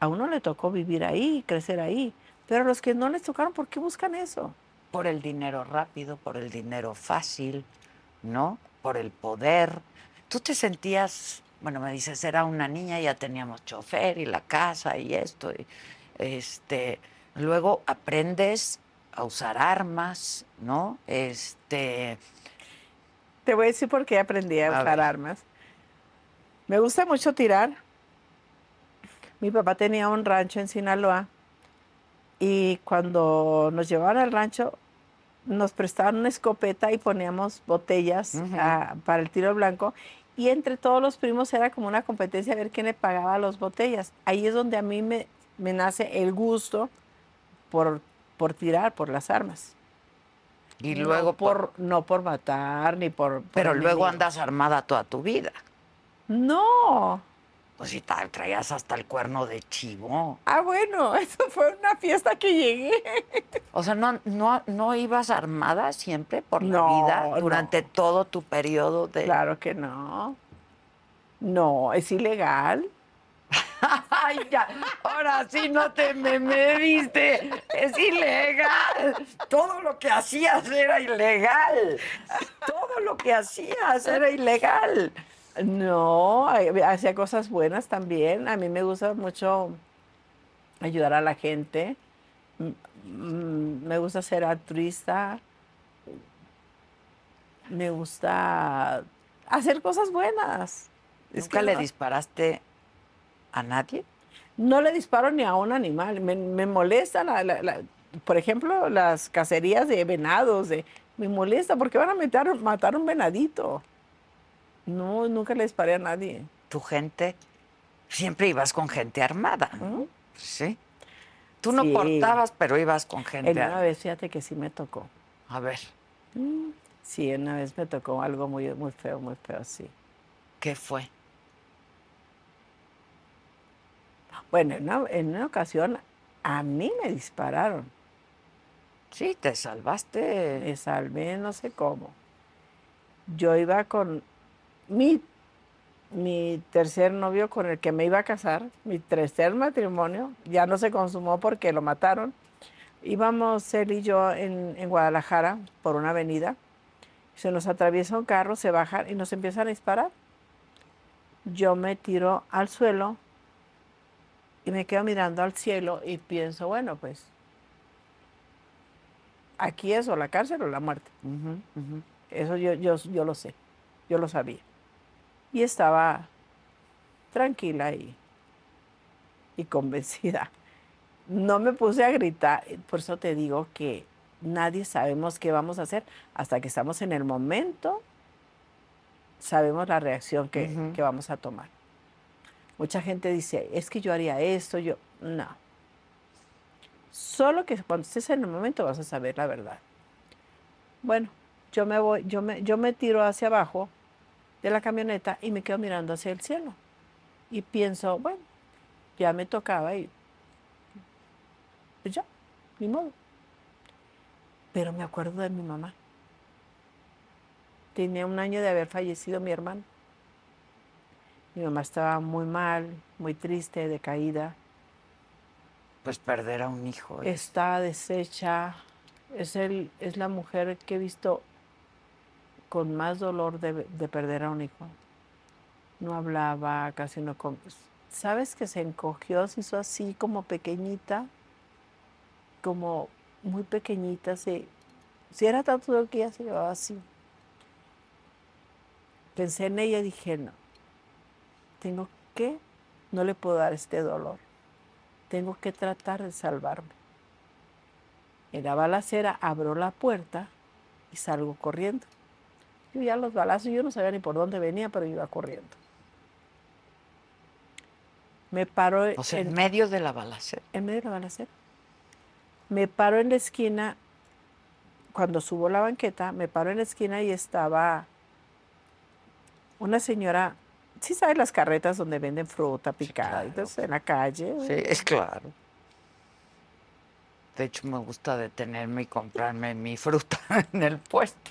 A uno le tocó vivir ahí, crecer ahí. Pero a los que no les tocaron, ¿por qué buscan eso? Por el dinero rápido, por el dinero fácil, ¿no? Por el poder. Tú te sentías, bueno, me dices, era una niña, ya teníamos chofer y la casa y esto. y, este, luego aprendes a usar armas, ¿no? Este, Te voy a decir por qué aprendí a A usar ver. armas. Me gusta mucho tirar. Mi papá tenía un rancho en Sinaloa y cuando nos llevaban al rancho nos prestaban una escopeta y poníamos botellas ah, para el tiro blanco y entre todos los primos era como una competencia a ver quién le pagaba las botellas. Ahí es donde a mí me, me nace el gusto por, por tirar, por las armas. Y No luego por, no por matar ni por. por Pero luego andas armada toda tu vida. No. Pues si traías hasta el cuerno de chivo. Ah, bueno, eso fue una fiesta que llegué. O sea, ¿no, no, no ibas armada siempre por la No, vida no. durante todo tu periodo de... Claro que no. No, es ilegal. Ay, ya, ahora sí no te me, me viste. Es ilegal. Todo lo que hacías era ilegal. Todo lo que hacías era ilegal. No, hacía cosas buenas también. A mí me gusta mucho ayudar a la gente. Me gusta ser altruista. Me gusta hacer cosas buenas. Es ¿Nunca que le no- disparaste a nadie? No le disparo ni a un animal. Me, me molesta, la- la- la- por ejemplo, las cacerías de venados. De, me molesta porque van a meter, matar un venadito. No, nunca le disparé a nadie. Tu gente, siempre ibas con gente armada, ¿no? ¿Mm? Sí. Tú no Sí. portabas, pero ibas con gente En una vez, fíjate que sí me tocó. A ver, Mm, Sí, una vez me tocó algo muy, muy feo, muy feo, sí. ¿qué fue? Bueno, en una, en una ocasión a mí me dispararon. Sí, te salvaste. Me salvé, no sé cómo. Yo iba con mi, mi tercer novio con el que me iba a casar, mi tercer matrimonio, ya no se consumó porque lo mataron. Íbamos él y yo en, en Guadalajara por una avenida, se nos atraviesa un carro, se bajan y nos empiezan a disparar. Yo me tiro al suelo y me quedo mirando al cielo y pienso, bueno, pues aquí es o la cárcel o la muerte. Eso yo, yo, yo lo sé, yo lo sabía. Y estaba tranquila y, y convencida. No me puse a gritar, por eso te digo que nadie sabemos qué vamos a hacer hasta que estamos en el momento, sabemos la reacción que, que vamos a tomar. Mucha gente dice, es que yo haría esto, yo, no. Solo que cuando estés en el momento vas a saber la verdad. Bueno, yo me voy, yo me, yo me tiro hacia abajo de la camioneta y me quedo mirando hacia el cielo. Y pienso, bueno, ya me tocaba y pues ya, ni modo. Pero me acuerdo de mi mamá. Tenía un año de haber fallecido mi hermano. Mi mamá estaba muy mal, muy triste, decaída. Pues perder a un hijo. es- Está deshecha. Es, el, es la mujer que he visto con más dolor de, de perder a un hijo. No hablaba, casi no com- ¿Sabes que se encogió, se hizo así como pequeñita? Como muy pequeñita. Se, si era tanto lo que se llevaba así. Pensé en ella y dije, no, tengo que, no le puedo dar este dolor. Tengo que tratar de salvarme. En la balacera abro la puerta y salgo corriendo. Yo ya los balazos, yo no sabía ni por dónde venía, pero iba corriendo. Me paro O sea, en en, medio de la balacera. en medio de la balacera. Me paro en la esquina, cuando subo la banqueta, me paro en la esquina y estaba una señora, sí sabes las carretas donde venden fruta picada, claro. entonces en la calle. Sí, es claro. De hecho, me gusta detenerme y comprarme mi fruta en el puesto.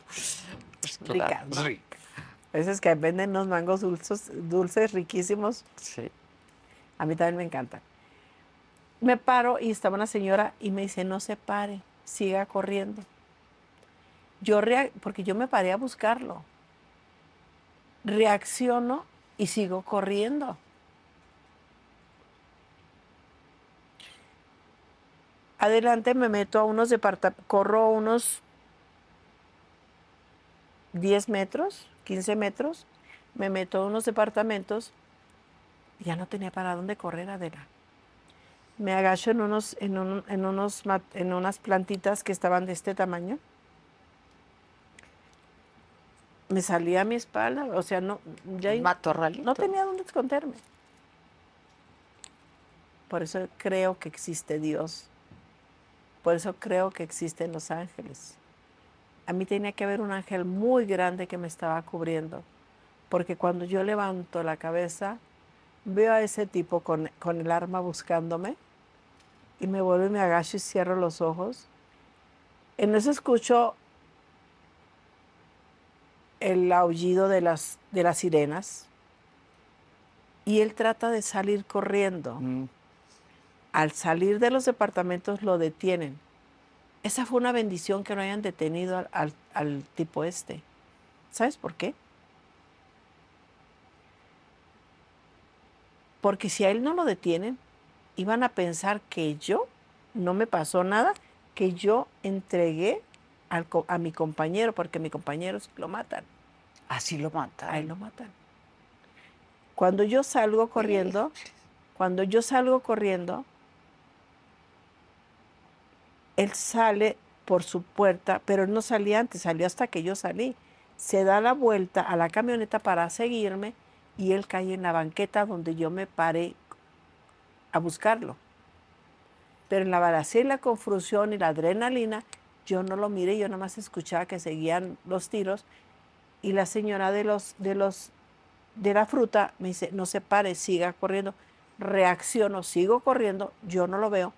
Ricas, ¿no? rica. A veces que venden unos mangos dulces, dulces riquísimos, Sí. a mí también me encantan. Me paro y estaba una señora y me dice, no se pare, siga corriendo. Yo, porque yo me paré a buscarlo, reacciono y sigo corriendo. Adelante me meto a unos departamentos, corro unos 10 metros, 15 metros, me meto a unos departamentos y ya no tenía para dónde correr, Adela. Me agacho en, unos, en, un- en, unos, en unas plantitas que estaban de este tamaño. me salía a mi espalda, o sea, no, ya no tenía dónde esconderme. Por eso creo que existe Dios. Por eso creo que existen los ángeles. A mí tenía que haber un ángel muy grande que me estaba cubriendo, porque cuando yo levanto la cabeza, veo a ese tipo con, con el arma buscándome y me vuelvo y me agacho y cierro los ojos. En eso escucho el aullido de las, de las sirenas y él trata de salir corriendo. Mm. Al salir de los departamentos lo detienen. Esa fue una bendición que no hayan detenido al, al- al tipo este. ¿Sabes por qué? Porque si a él no lo detienen, iban a pensar que yo no me pasó nada, que yo entregué al a mi compañero, porque mi compañero lo matan. Así lo mata. A él lo matan. Cuando yo salgo corriendo, cuando yo salgo corriendo, él sale por su puerta, pero él no salía antes, salió hasta que yo salí. Se da la vuelta a la camioneta para seguirme y él cae en la banqueta donde yo me paré a buscarlo. Pero en la balacera y la confusión y la adrenalina, yo no lo miré, yo nada más escuchaba que seguían los tiros y la señora de los de los de la fruta me dice, no se pare, siga corriendo. Reacciono, sigo corriendo, yo no lo veo.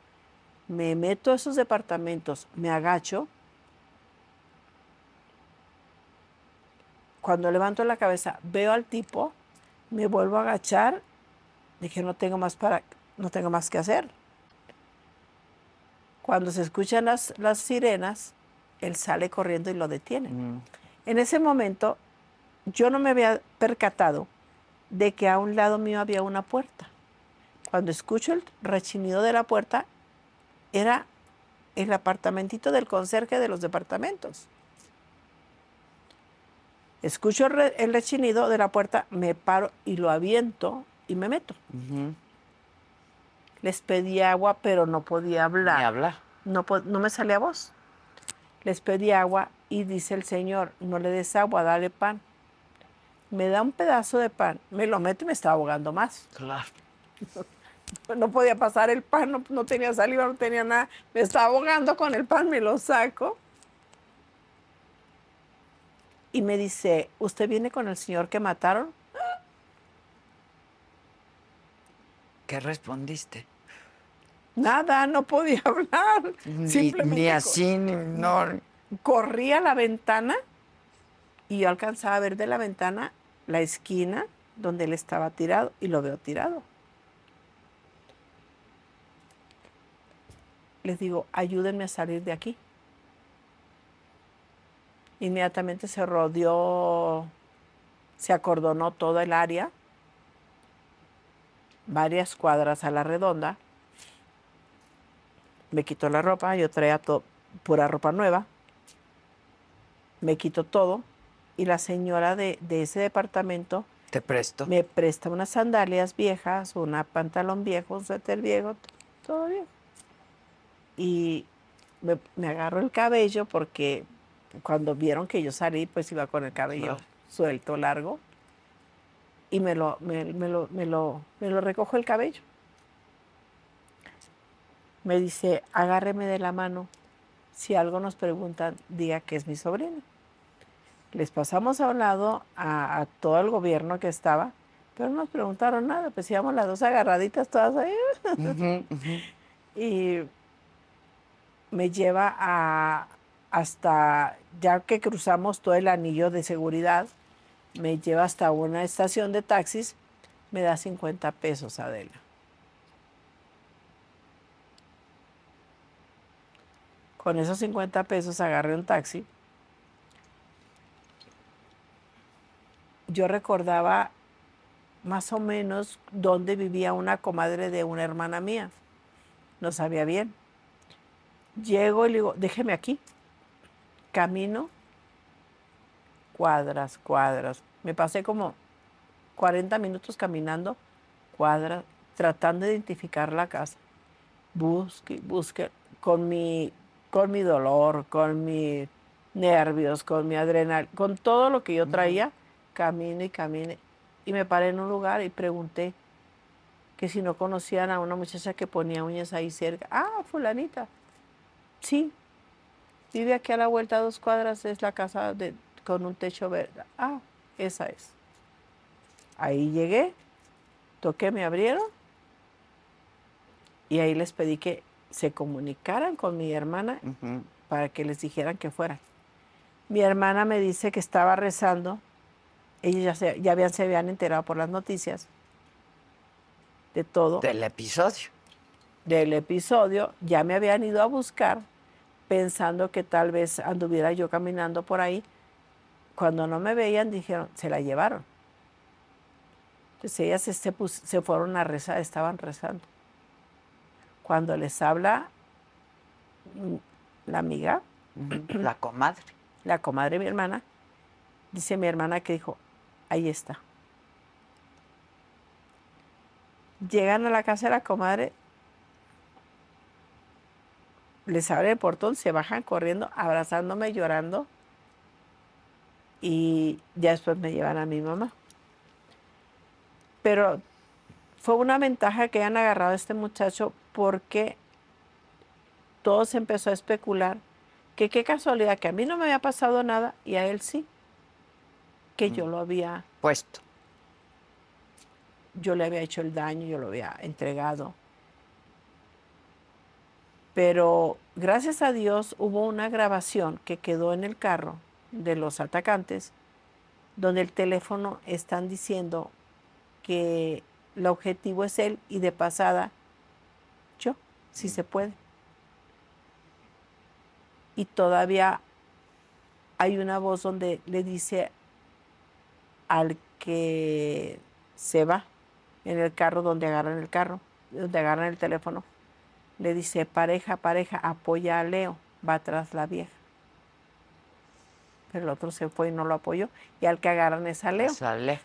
Me meto a esos departamentos, me agacho. Cuando levanto la cabeza, veo al tipo, me vuelvo a agachar. Dije, no tengo más para, no tengo más que hacer. Cuando se escuchan las, las sirenas, él sale corriendo y lo detienen. Mm. En ese momento, yo no me había percatado de que a un lado mío había una puerta. Cuando escucho el rechinido de la puerta, era el apartamentito del conserje de los departamentos. Escucho el, re- el rechinido de la puerta, me paro y lo aviento y me meto. Les pedí agua, pero no podía hablar. Ni no, me salía voz. Les pedí agua y dice el Señor, no le des agua, dale pan. Me da un pedazo de pan, me lo meto y me estaba ahogando más. Claro. No podía pasar el pan, no, no tenía saliva, no tenía nada. Me estaba ahogando con el pan, me lo saco. Y me dice, ¿usted viene con el señor que mataron? ¿Qué respondiste? Nada, no podía hablar. Ni, Simplemente ni co- así, ni no. corrí a la ventana y yo alcanzaba a ver de la ventana la esquina donde él estaba tirado y lo veo tirado. Les digo, ayúdenme a salir de aquí. Inmediatamente se rodeó, se acordonó toda el área, varias cuadras a la redonda. Me quitó la ropa, yo traía to- pura ropa nueva me quito todo y la señora de, de ese departamento Te presto. me presta unas sandalias viejas, una pantalón viejo, un suéter viejo, todo bien. Y me, me agarro el cabello porque cuando vieron que yo salí, pues iba con el cabello suelto, largo, y me lo, me, me lo, me, lo, me lo recojo el cabello. Me dice, agárreme de la mano. Si algo nos preguntan, diga que es mi sobrina. Les pasamos a un lado a, a todo el gobierno que estaba, pero no nos preguntaron nada, pues íbamos las dos agarraditas todas ahí. Y me lleva a, hasta, ya que cruzamos todo el anillo de seguridad, me lleva hasta una estación de taxis, me da 50 pesos, Adela. Con esos 50 pesos agarré un taxi. Yo recordaba más o menos dónde vivía una comadre de una hermana mía. No sabía bien. Llego y le digo, déjeme aquí. Camino cuadras, cuadras. Me pasé como 40 minutos caminando cuadras, tratando de identificar la casa. Busque, busque, con mi, con mi dolor, con mi nervios, con mi adrenal, con todo lo que yo traía, camino y camine. Y me paré en un lugar y pregunté que si no conocían a una muchacha que ponía uñas ahí cerca. Ah, fulanita. Sí. Vive aquí a la vuelta a dos cuadras, es la casa de, con un techo verde. Ah, esa es. Ahí llegué, toqué, me abrieron y ahí les pedí que se comunicaran con mi hermana para que les dijeran que fueran. Mi hermana me dice que estaba rezando, ellos ya, se, ya habían, se habían enterado por las noticias de todo. Del episodio. Del episodio, ya me habían ido a buscar pensando que tal vez anduviera yo caminando por ahí. Cuando no me veían, dijeron, se la llevaron. Entonces ellas se, se fueron a rezar, estaban rezando. Cuando les habla mm, la amiga, la comadre, la comadre mi hermana, dice mi hermana que dijo, ahí está. Llegan a la casa de la comadre, les abre el portón, se bajan corriendo, abrazándome, llorando, y ya después me llevan a mi mamá. Pero fue una ventaja que hayan agarrado a este muchacho porque todo se empezó a especular que qué casualidad que a mí no me había pasado nada y a él sí, que yo mm. lo había puesto yo le había hecho el daño, yo lo había entregado. Pero gracias a Dios hubo una grabación que quedó en el carro de los atacantes, donde el teléfono están diciendo que el objetivo es él y de pasada yo, si se puede. Y todavía hay una voz donde le dice al que se va, en el carro donde agarran el carro, donde agarran el teléfono. Le dice, pareja, pareja, apoya a Leo, va atrás la vieja. Pero el otro se fue y no lo apoyó. Y al que agarran es a Leo.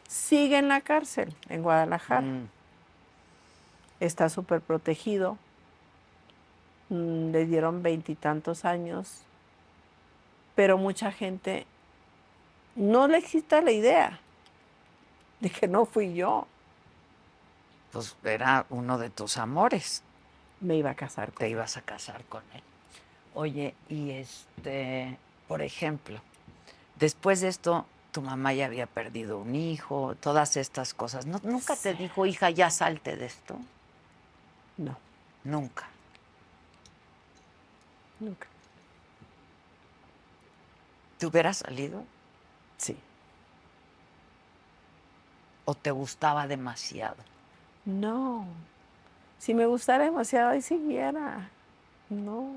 Sigue en la cárcel, en Guadalajara. Mm. Está súper protegido. Mm, le dieron veintitantos años. Pero mucha gente no le exista la idea de que no fui yo pues era uno de tus amores. Me iba a casar con Te ibas a casar con él. Oye, y este, por ejemplo, después de esto, tu mamá ya había perdido un hijo, todas estas cosas. ¿Nunca te dijo, hija, ya salte de esto? No. Nunca. Nunca. ¿Te hubieras salido? Sí. ¿O te gustaba demasiado? No. Si me gustara demasiado, ahí siguiera. No.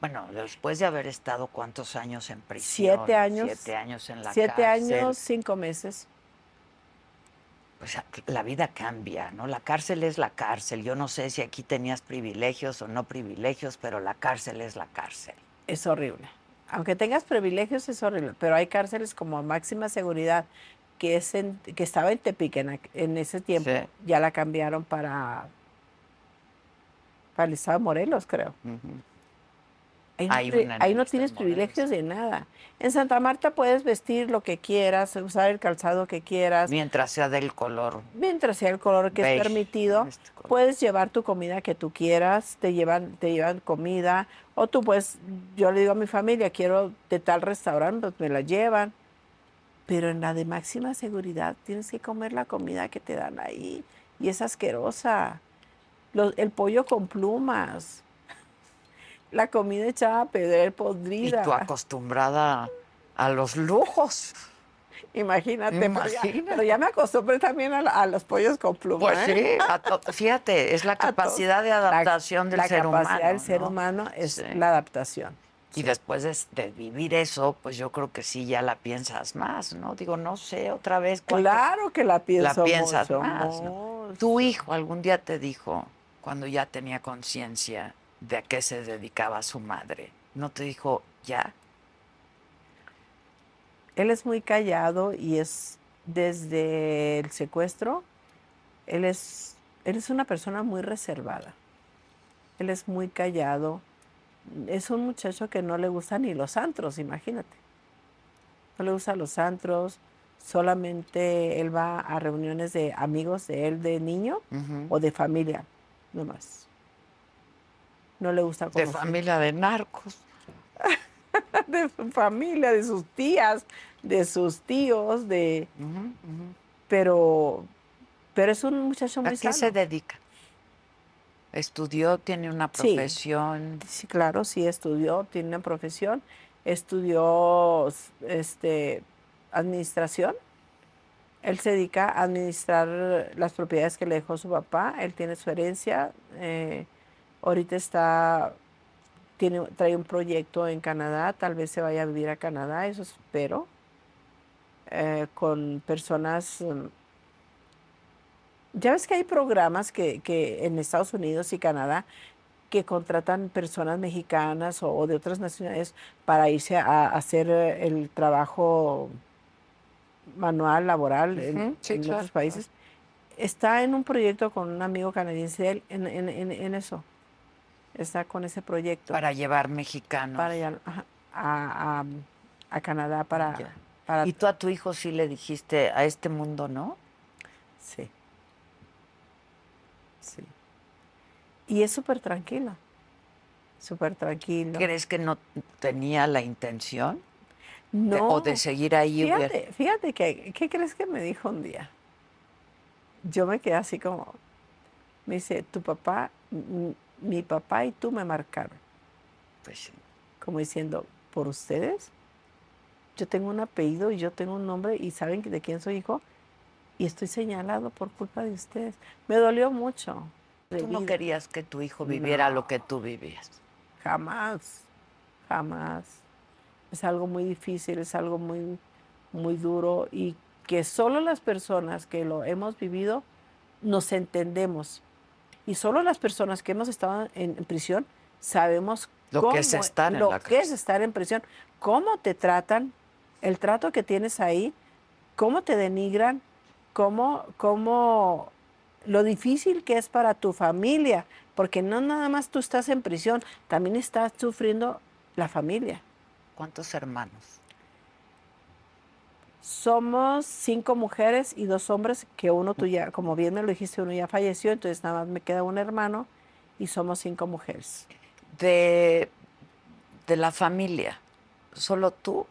Bueno, después de haber estado cuántos años en prisión. Siete años. Siete años en la siete cárcel. Siete años, cinco meses. Pues la vida cambia, ¿no? La cárcel es la cárcel. Yo no sé si aquí tenías privilegios o no privilegios, pero la cárcel es la cárcel. Es horrible. Aunque tengas privilegios es horrible, pero hay cárceles como máxima seguridad que, es que estaba en Tepic en, ese tiempo, ya la cambiaron para, para el estado de Morelos, creo. Ahí no, tienes privilegios de nada. En Santa Marta puedes vestir lo que quieras, usar el calzado que quieras. Mientras sea del color. Mientras sea el color que es permitido. Este puedes llevar tu comida que tú quieras, te llevan, te llevan comida. O tú pues, yo le digo a mi familia, quiero de tal restaurante, pues me la llevan pero en la de máxima seguridad tienes que comer la comida que te dan ahí y es asquerosa. El pollo con plumas, la comida echada a perder, podrida. Y tú acostumbrada a los lujos. Imagínate, pero ya me acostumbré también a, los pollos con plumas. Pues ¿eh? sí, fíjate, es la capacidad de adaptación del ser humano. La capacidad del ser humano es la adaptación. Y después de, vivir eso, pues yo creo que sí ya la piensas más, ¿no? Digo, no sé, otra vez. Claro que la pienso La piensas más. Tu hijo algún día te dijo, cuando ya tenía conciencia de a qué se dedicaba su madre, ¿no te dijo ya? Él es muy callado y es desde el secuestro, él es, él es una persona muy reservada. Él es muy callado es un muchacho que no le gustan ni los antros, imagínate. No le gusta los antros. Solamente él va a reuniones de amigos de él de niño o de familia, no más. No le gusta De familia de narcos. de su familia, de sus tías, de sus tíos, de pero pero es un muchacho ¿A muy qué sano. se dedica? ¿Estudió? ¿Tiene una Sí. profesión? Sí, claro, sí estudió, tiene una profesión, estudió este administración. Él se dedica a administrar las propiedades que le dejó su papá. Él tiene su herencia. eh, ahorita está tiene trae un proyecto en Canadá. Tal vez se vaya a vivir a Canadá. Eso espero. eh, con personas. mm, Ya ves que hay programas que, que en Estados Unidos y Canadá que contratan personas mexicanas o, de otras nacionalidades para irse a, hacer el trabajo manual, laboral en, Ujú, sí, en claro, otros países. Está en un proyecto con un amigo canadiense él en, en- en- eso. Está con ese proyecto Para llevar mexicanos. para a, a- a Canadá para, Ya. para ¿Y tú a tu hijo sí le dijiste a este mundo no? Sí. Sí. Y es súper tranquilo. Súper tranquilo. ¿Crees que no tenía la intención? De- No. o de seguir ahí. Fíjate, fíjate que, ¿qué crees que me dijo un día? Yo me quedé así como, me dice, tu papá, mi papá y tú me marcaron. Pues. Como diciendo, ¿por ustedes? Yo tengo un apellido y yo tengo un nombre y saben de quién soy hijo y estoy señalado por culpa de ustedes. Me dolió mucho. Tú no querías que tu hijo viviera lo que tú vivías. Jamás, jamás. Es algo muy difícil, es algo muy, muy duro y que solo las personas que lo hemos vivido nos entendemos. Y solo las personas que hemos estado en, en prisión sabemos Lo que es estar en lo la que es estar en prisión, cómo te tratan, el trato que tienes ahí, cómo te denigran, cómo, cómo lo difícil que es para tu familia, porque no nada más tú estás en prisión, también estás sufriendo la familia. ¿Cuántos hermanos? Somos cinco mujeres y dos hombres, que uno tú ya, como bien me lo dijiste, uno ya falleció, entonces nada más me queda un hermano y somos cinco mujeres. De, de la familia, ¿solo tú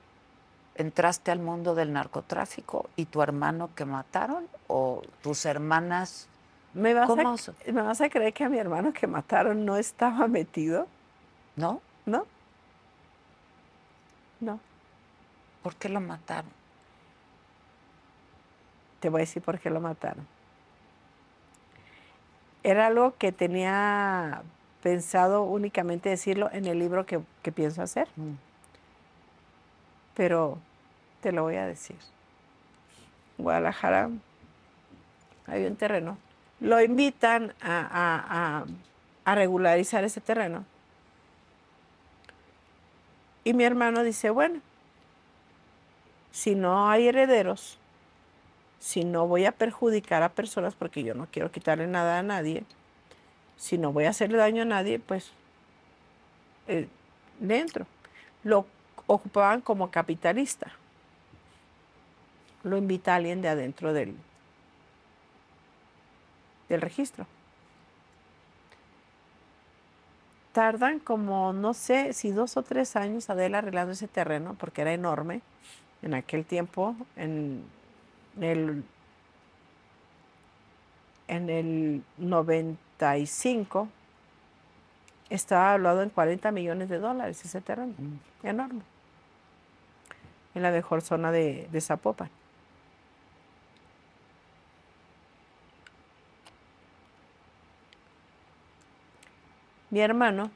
entraste al mundo del narcotráfico y tu hermano que mataron? ¿O tus hermanas? ¿Me vas, ¿Cómo a, ¿Me vas a creer que a mi hermano que mataron no estaba metido? ¿No? ¿No? No. ¿Por qué lo mataron? Te voy a decir por qué lo mataron. Era algo que tenía pensado únicamente decirlo en el libro que, que pienso hacer, Mm. pero te lo voy a decir. Guadalajara, hay un terreno. Lo invitan a, a- a- a regularizar ese terreno. Y mi hermano dice, bueno, si no hay herederos, si no voy a perjudicar a personas porque yo no quiero quitarle nada a nadie, si no voy a hacerle daño a nadie, pues eh, dentro. Lo ocupaban como capitalista. Lo invita alguien de adentro del, del registro. Tardan como, no sé, si dos o tres años Adela arreglando ese terreno, porque era enorme en aquel tiempo, en el, en el 95, estaba hablado en 40 millones de dólares ese terreno, Mm. enorme, en la mejor zona de, de Zapopan. Mi hermano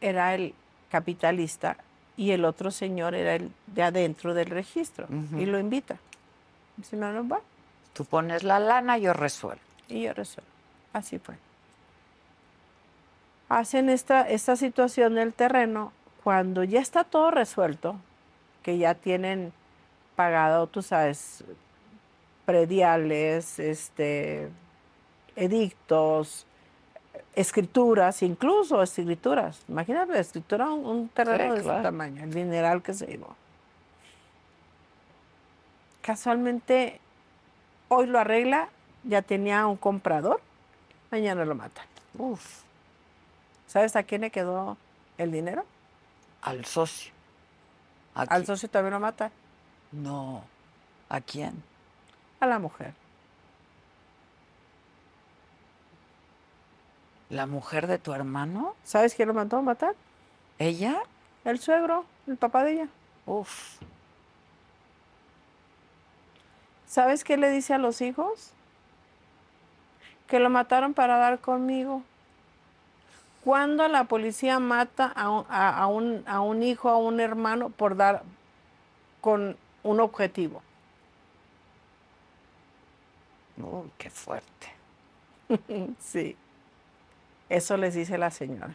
era el capitalista y el otro señor era el de adentro del registro y lo invita. Dice, mi hermano, va, Tú pones la lana, yo resuelvo. y yo resuelvo. Así fue. Hacen esta, esta situación del terreno cuando ya está todo resuelto, que ya tienen pagado, tú sabes, prediales, este, edictos, escrituras, incluso escrituras. Imagínate escritura, un, un terreno Sí, de ese tamaño, el dineral que se llevó. Casualmente, hoy lo arregla, ya tenía un comprador, mañana lo mata. Uf, ¿Sabes a quién le quedó el dinero? al socio. ¿A Al quién? socio también lo mata, No. ¿A quién? a la mujer. ¿La mujer de tu hermano? ¿Sabes quién lo mandó a matar? ¿Ella? El suegro, el papá de ella. Uf. ¿Sabes qué le dice a los hijos? Que lo mataron para dar conmigo. Cuando la policía mata a un, a- a un- a un hijo, a un hermano, por dar con un objetivo. Uy, qué fuerte. Sí. Eso les dice la señora.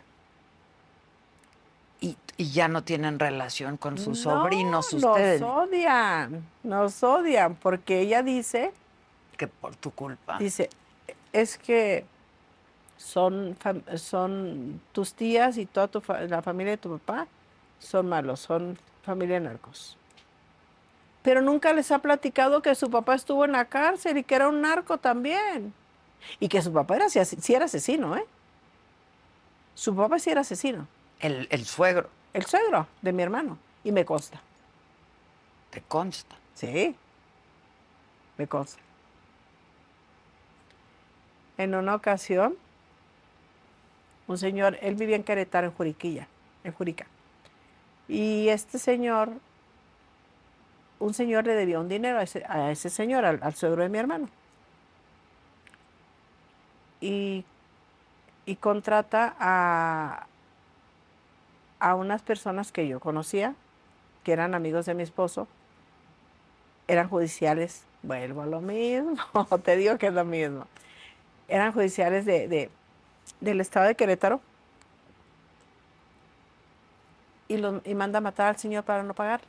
Y, y ya no tienen relación con sus No, sobrinos ustedes. Nos odian, nos odian, porque ella dice, Que por tu culpa. dice, es que son, son tus tías y toda tu fa- la familia de tu papá son malos, son familia de narcos. Pero nunca les ha platicado que su papá estuvo en la cárcel y que era un narco también. Y que su papá era, era asesino, ¿eh? Su papá sí era asesino. El, el suegro, El suegro de mi hermano. Y me consta. te consta. Sí, me consta. En una ocasión, un señor, él vivía en Querétaro, en Juriquilla, en Jurica. Y este señor, un señor le debía un dinero a ese, a ese señor, al, al suegro de mi hermano. Y, y contrata a, a unas personas que yo conocía, que eran amigos de mi esposo, eran judiciales, vuelvo a lo mismo, te digo que es lo mismo. Eran judiciales de, de- del estado de Querétaro y, lo- y manda a matar al señor para no pagar.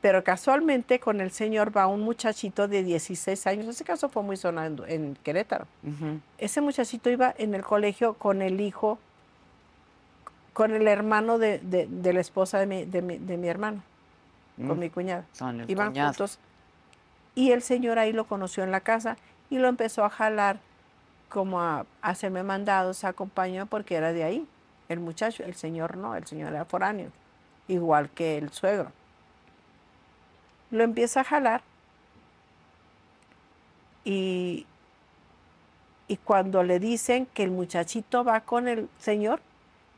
Pero casualmente con el señor va un muchachito de 16 años, ese caso fue muy sonado en, Querétaro. Ese muchachito iba en el colegio con el hijo, con el hermano de, de- de la esposa de mi, de mi- de mi hermano, con Mm, mi cuñada. Iban cuñado. juntos. Y el señor ahí lo conoció en la casa y lo empezó a jalar como a hacerme mandados, acompañó porque era de ahí. El muchacho, el señor no, el señor era foráneo, igual que el suegro. Lo empieza a jalar y, y cuando le dicen que el muchachito va con el señor,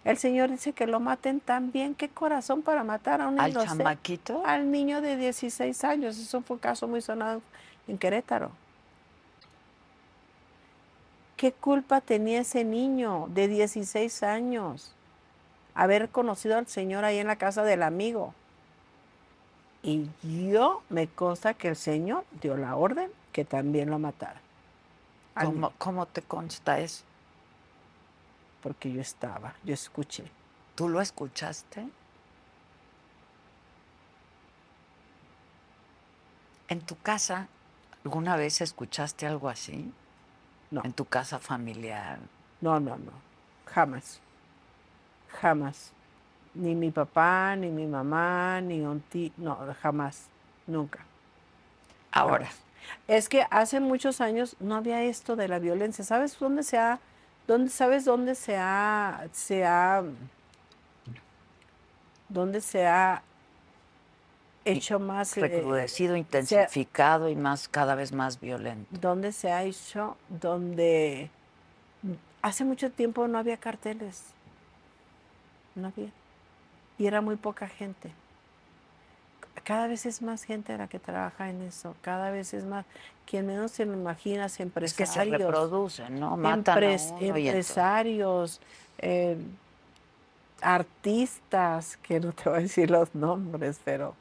el señor dice que lo maten también. ¿Qué corazón para matar a un ¿Al inocente? chamaquito? al niño de 16 años. Eso fue un caso muy sonado en Querétaro. ¿Qué culpa tenía ese niño de 16 años? Haber conocido al Señor ahí en la casa del amigo. Y yo me consta que el Señor dio la orden que también lo matara. Al ¿Cómo, niño, cómo te consta eso? Porque yo estaba, yo escuché. ¿Tú lo escuchaste? ¿En tu casa alguna vez escuchaste algo así? No. ¿En tu casa familiar? No, no, no. Jamás. Jamás. Ni mi papá, ni mi mamá, ni un tío. No, jamás. Nunca. Ahora, Jamás. Es que hace muchos años no había esto de la violencia. ¿Sabes dónde se ha, dónde, sabes dónde se ha, se ha, dónde se ha hecho más, eh, recrudecido, intensificado y más cada vez más violento. dónde se ha hecho, donde hace mucho tiempo no había carteles. No había. Y era muy poca gente. Cada vez es más gente la que trabaja en eso. Cada vez es más. Quien menos se lo imagina, es Es que empresarios. se reproducen, ¿no? Matan Empres- a uno y entonces- empresarios, eh, artistas, que no te voy a decir los nombres, pero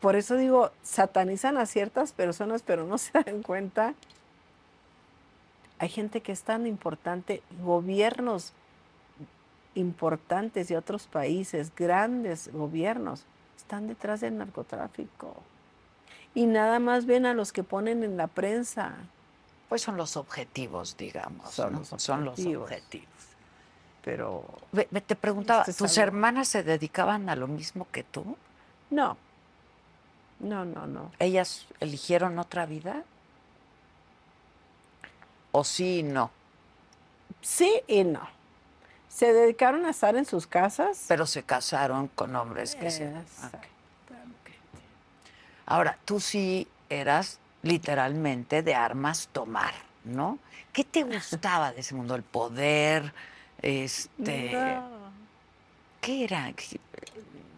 por eso digo, satanizan a ciertas personas, pero no se dan cuenta. Hay gente que es tan importante, gobiernos importantes de otros países, grandes gobiernos, están detrás del narcotráfico. Y nada más ven a los que ponen en la prensa. Pues son los objetivos, digamos. Son ¿no? los Son los objetivos. Pero Te preguntaba, Este es ¿tus hermanas se dedicaban a lo mismo que tú? no. No, no, no. ¿Ellas eligieron otra vida? ¿O sí y no? Sí y no. Se dedicaron a estar en sus casas. Pero se casaron con hombres que se... Ahora, tú sí eras literalmente de armas tomar, ¿no? ¿Qué te gustaba de ese mundo? El poder, este... No. ¿Qué era?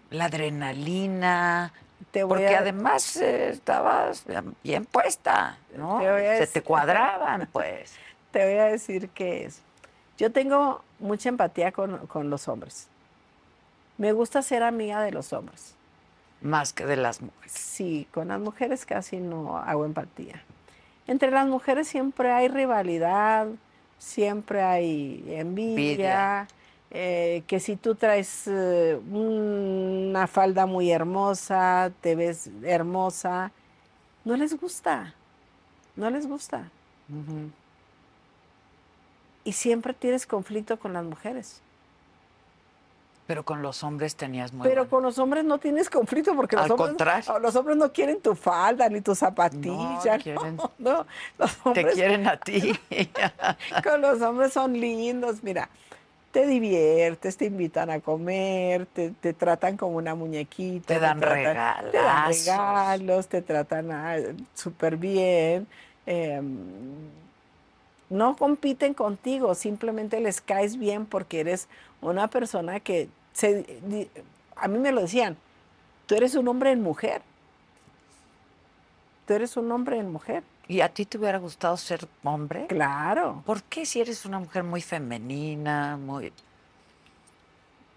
La adrenalina. Te voy Porque a- además eh, estabas bien puesta, ¿no? Te Se te cuadraban, pues. Te voy a decir que es. Yo tengo mucha empatía con, con los hombres. Me gusta ser amiga de los hombres. Más que de las mujeres. Sí, con las mujeres casi no hago empatía. Entre las mujeres siempre hay rivalidad, siempre hay envidia, Envidia. Eh, que si tú traes eh, una falda muy hermosa, te ves hermosa, no les gusta, no les gusta. Y siempre tienes conflicto con las mujeres. Pero con los hombres tenías muy Pero con los hombres no tienes conflicto porque los Al hombres, contrario. los hombres no quieren tu falda ni tus zapatillas. No, quieren- no, los Te quieren a ti. con los hombres son lindos. Mira, te diviertes, te invitan a comer, te, te tratan como una muñequita. Te dan tratan- Te dan regalos, te tratan ah, súper bien. eh, no compiten contigo, simplemente les caes bien porque eres una persona que se, a mí me lo decían, tú eres un hombre en mujer. Tú eres un hombre en mujer. ¿Y a ti te hubiera gustado ser hombre? Claro, ¿Por qué si eres una mujer muy femenina, muy...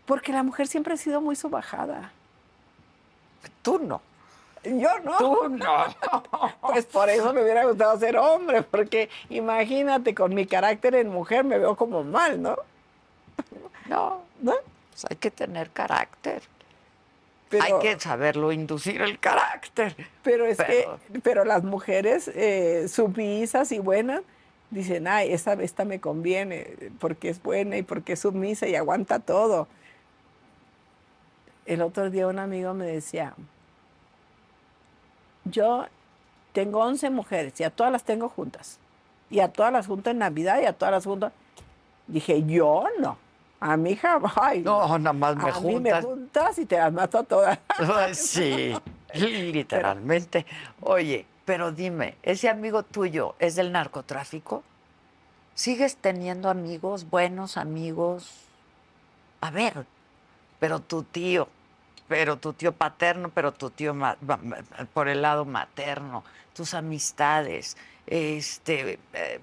porque la mujer siempre ha sido muy subajada. Tú no. Yo no. Tú no. Pues por eso me hubiera gustado ser hombre, porque imagínate, con mi carácter en mujer me veo como mal, ¿no? No, ¿No? pues hay que tener carácter. Pero, Hay que saberlo inducir el carácter. pero es pero- que, pero las mujeres eh, sumisas y buenas dicen, ay, esta, esta me conviene porque es buena y porque es sumisa y aguanta todo. El otro día un amigo me decía, yo tengo 11 mujeres y a todas las tengo juntas. Y a todas las junto en Navidad y a todas las junto. Dije, yo no. A mi jamás. ay, No, nada más me a mí me juntas. juntas y te las mato a todas. Sí, literalmente. Oye, pero dime, ¿ese amigo tuyo es del narcotráfico? ¿Sigues teniendo amigos, buenos amigos? A ver, pero tu tío, pero tu tío paterno, pero tu tío por el lado materno, tus amistades, este, eh,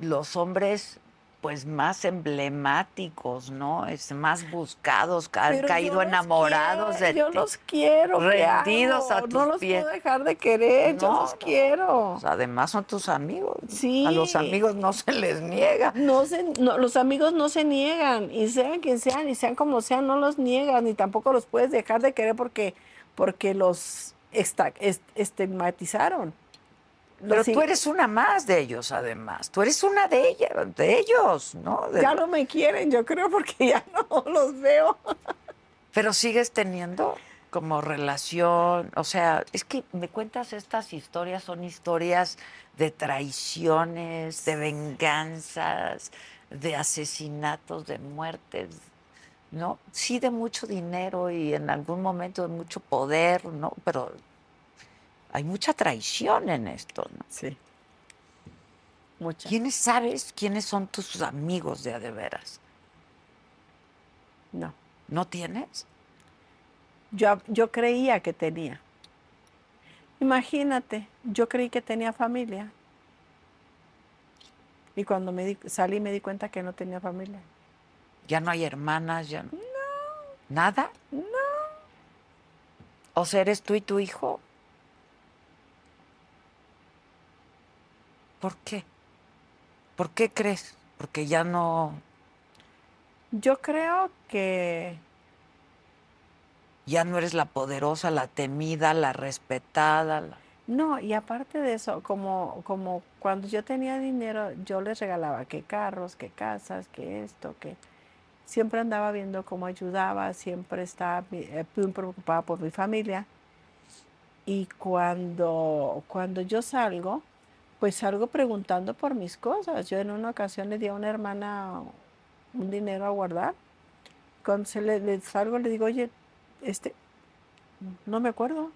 los hombres pues más emblemáticos, ¿no? Es más buscados, han yo caído los enamorados quiero, de Yo ti. los quiero. ¿qué rendidos a tus No los pies. puedo dejar de querer, yo No, los no. quiero. Pues, además son tus amigos. Sí. A los amigos no se les niega. No se, no, los amigos no se niegan, y sean quien sean, y sean como sean, no los niegas, ni tampoco los puedes dejar de querer porque, porque los estigmatizaron. Pero Los tú eres una más de ellos, además. Tú eres una de ellas, de ellos, ¿no? De- Ya no me quieren, yo creo, porque ya no los veo. Pero sigues teniendo como relación, o sea, es que me cuentas estas historias, son historias de traiciones, de venganzas, de asesinatos, de muertes, ¿no? Sí de mucho dinero y en algún momento de mucho poder, ¿no? Pero hay mucha traición en esto, ¿no? Sí. Muchas. ¿Quiénes sabes quiénes son tus amigos de a de veras? No. ¿No tienes? Yo, yo creía que tenía. Imagínate, yo creí que tenía familia. Y cuando me di- salí me di cuenta que no tenía familia. ¿Ya no hay hermanas? ¿Ya no? ¿Nada? No. O sea, ¿eres tú y tu hijo? ¿Por qué? ¿Por qué crees? Porque ya no... Yo creo que Ya no eres la poderosa, la temida, la respetada. la- No, y aparte de eso, como, como cuando yo tenía dinero, yo les regalaba que carros, que casas, que esto, que siempre andaba viendo cómo ayudaba, siempre estaba eh, muy preocupada por mi familia. Y cuando, cuando yo salgo, pues salgo preguntando por mis cosas. Yo en una ocasión le di a una hermana un dinero a guardar. Cuando se le, le salgo le digo, oye, este, no me acuerdo.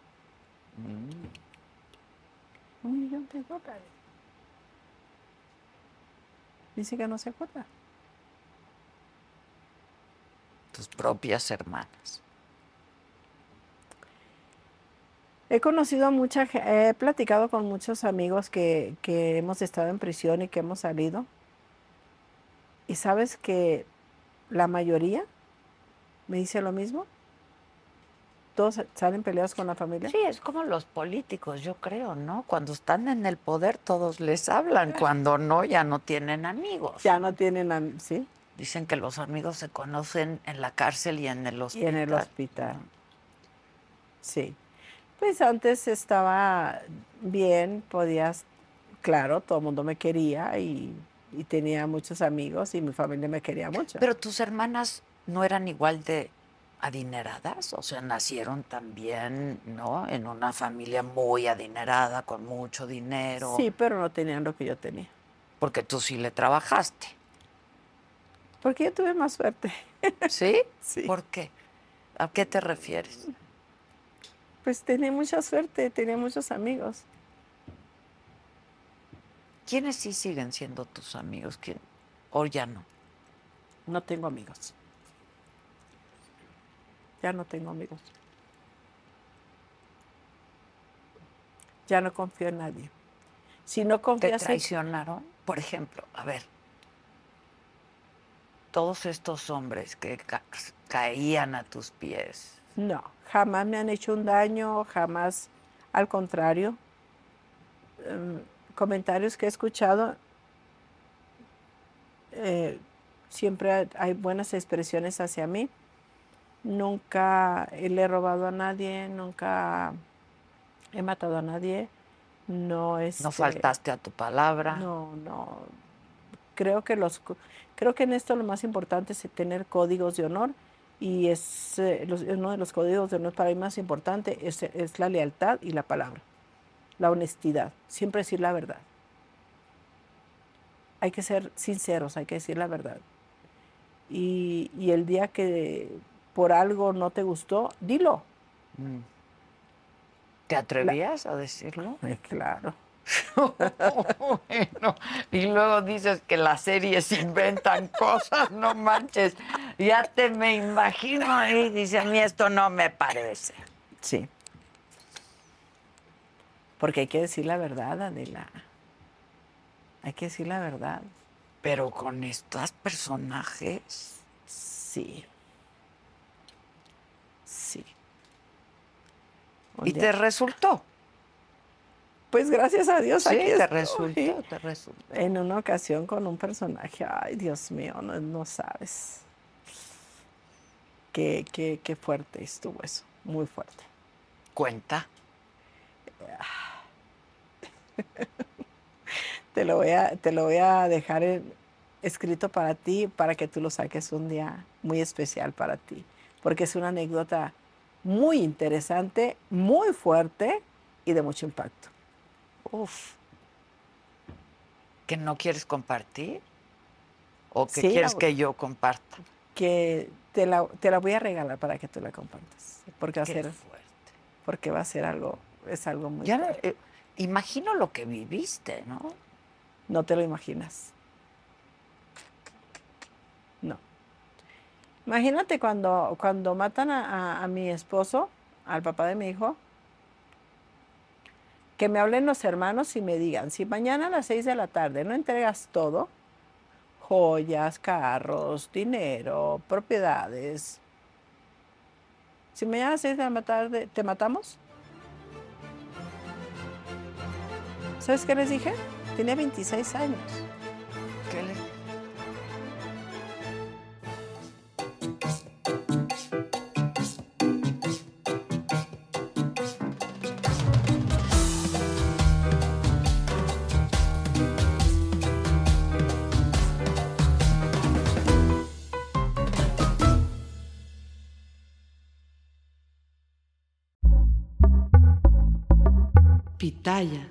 Un millón de dólares. Dice que no se acuerda. Tus propias hermanas. He conocido a mucha, he platicado con muchos amigos que, que hemos estado en prisión y que hemos salido. Y sabes que la mayoría me dice lo mismo. Todos salen peleados con la familia. Sí, es como los políticos, yo creo, ¿no? Cuando están en el poder todos les hablan, cuando no ya no tienen amigos. Ya no tienen, am- ¿sí? Dicen que los amigos se conocen en la cárcel y en el Y hospital. en el hospital. Sí. Pues antes estaba bien, podías, claro, todo el mundo me quería y, y tenía muchos amigos y mi familia me quería mucho. Pero tus hermanas no eran igual de adineradas, o sea, nacieron también, ¿no? En una familia muy adinerada, con mucho dinero. Sí, pero no tenían lo que yo tenía. Porque tú sí le trabajaste, Porque yo tuve más suerte. ¿sí? Sí. ¿Por qué? ¿A qué te refieres? Pues tenía mucha suerte, tenía muchos amigos. ¿Quiénes sí siguen siendo tus amigos? ¿Quién? ¿O ya no? No tengo amigos. Ya no tengo amigos. Ya no confío en nadie. Si no ¿Te confías en... traicionaron? Por ejemplo, a ver, todos estos hombres que ca- caían a tus pies, No, jamás me han hecho un daño, jamás, al contrario. Em, comentarios que he escuchado, eh, siempre hay buenas expresiones hacia mí. Nunca le he robado a nadie, nunca he matado a nadie. No, no este, faltaste a tu palabra. no, no. Creo que los, creo que en esto lo más importante es tener códigos de honor y es eh, los- uno de los códigos de honor para mí más importante es, es la lealtad y la palabra, la honestidad, siempre decir la verdad. Hay que ser sinceros, hay que decir la verdad. Y, y el día que por algo no te gustó, dilo. Mm. ¿Te atrevías a decirlo? Eh, claro. Bueno, y luego dices que las series inventan cosas, no manches. Ya te me imagino y dice, a mí esto no me parece. Sí. Porque hay que decir la verdad, Adela. Hay que decir la verdad. Pero con estos personajes, Sí. Sí. Y te resultó. Pues gracias a Dios. Sí, aquí te resultó, te resultó. En una ocasión con un personaje, ay Dios mío, no, no sabes. Qué, qué, qué fuerte estuvo eso, muy fuerte. Cuenta. Te lo voy a, te lo voy a dejar en- escrito para ti, para que tú lo saques un día muy especial para ti, porque es una anécdota muy interesante, muy fuerte y de mucho impacto. Uf. ¿Que no quieres compartir? ¿O que Sí, quieres la- que yo comparta? Que te la, te la voy a regalar para que tú la compartas, porque va a ser, fuerte. porque va a ser algo, es algo muy Ya eh, imagino lo que viviste, ¿no? No te lo imaginas. No. Imagínate cuando, cuando matan a, a- a mi esposo, al papá de mi hijo, que me hablen los hermanos y me digan, si mañana a las 6 de la tarde no entregas todo, joyas, carros, dinero, propiedades, si mañana a las 6 de la tarde te matamos, ¿sabes qué les dije? Tenía 26 años. Pitaya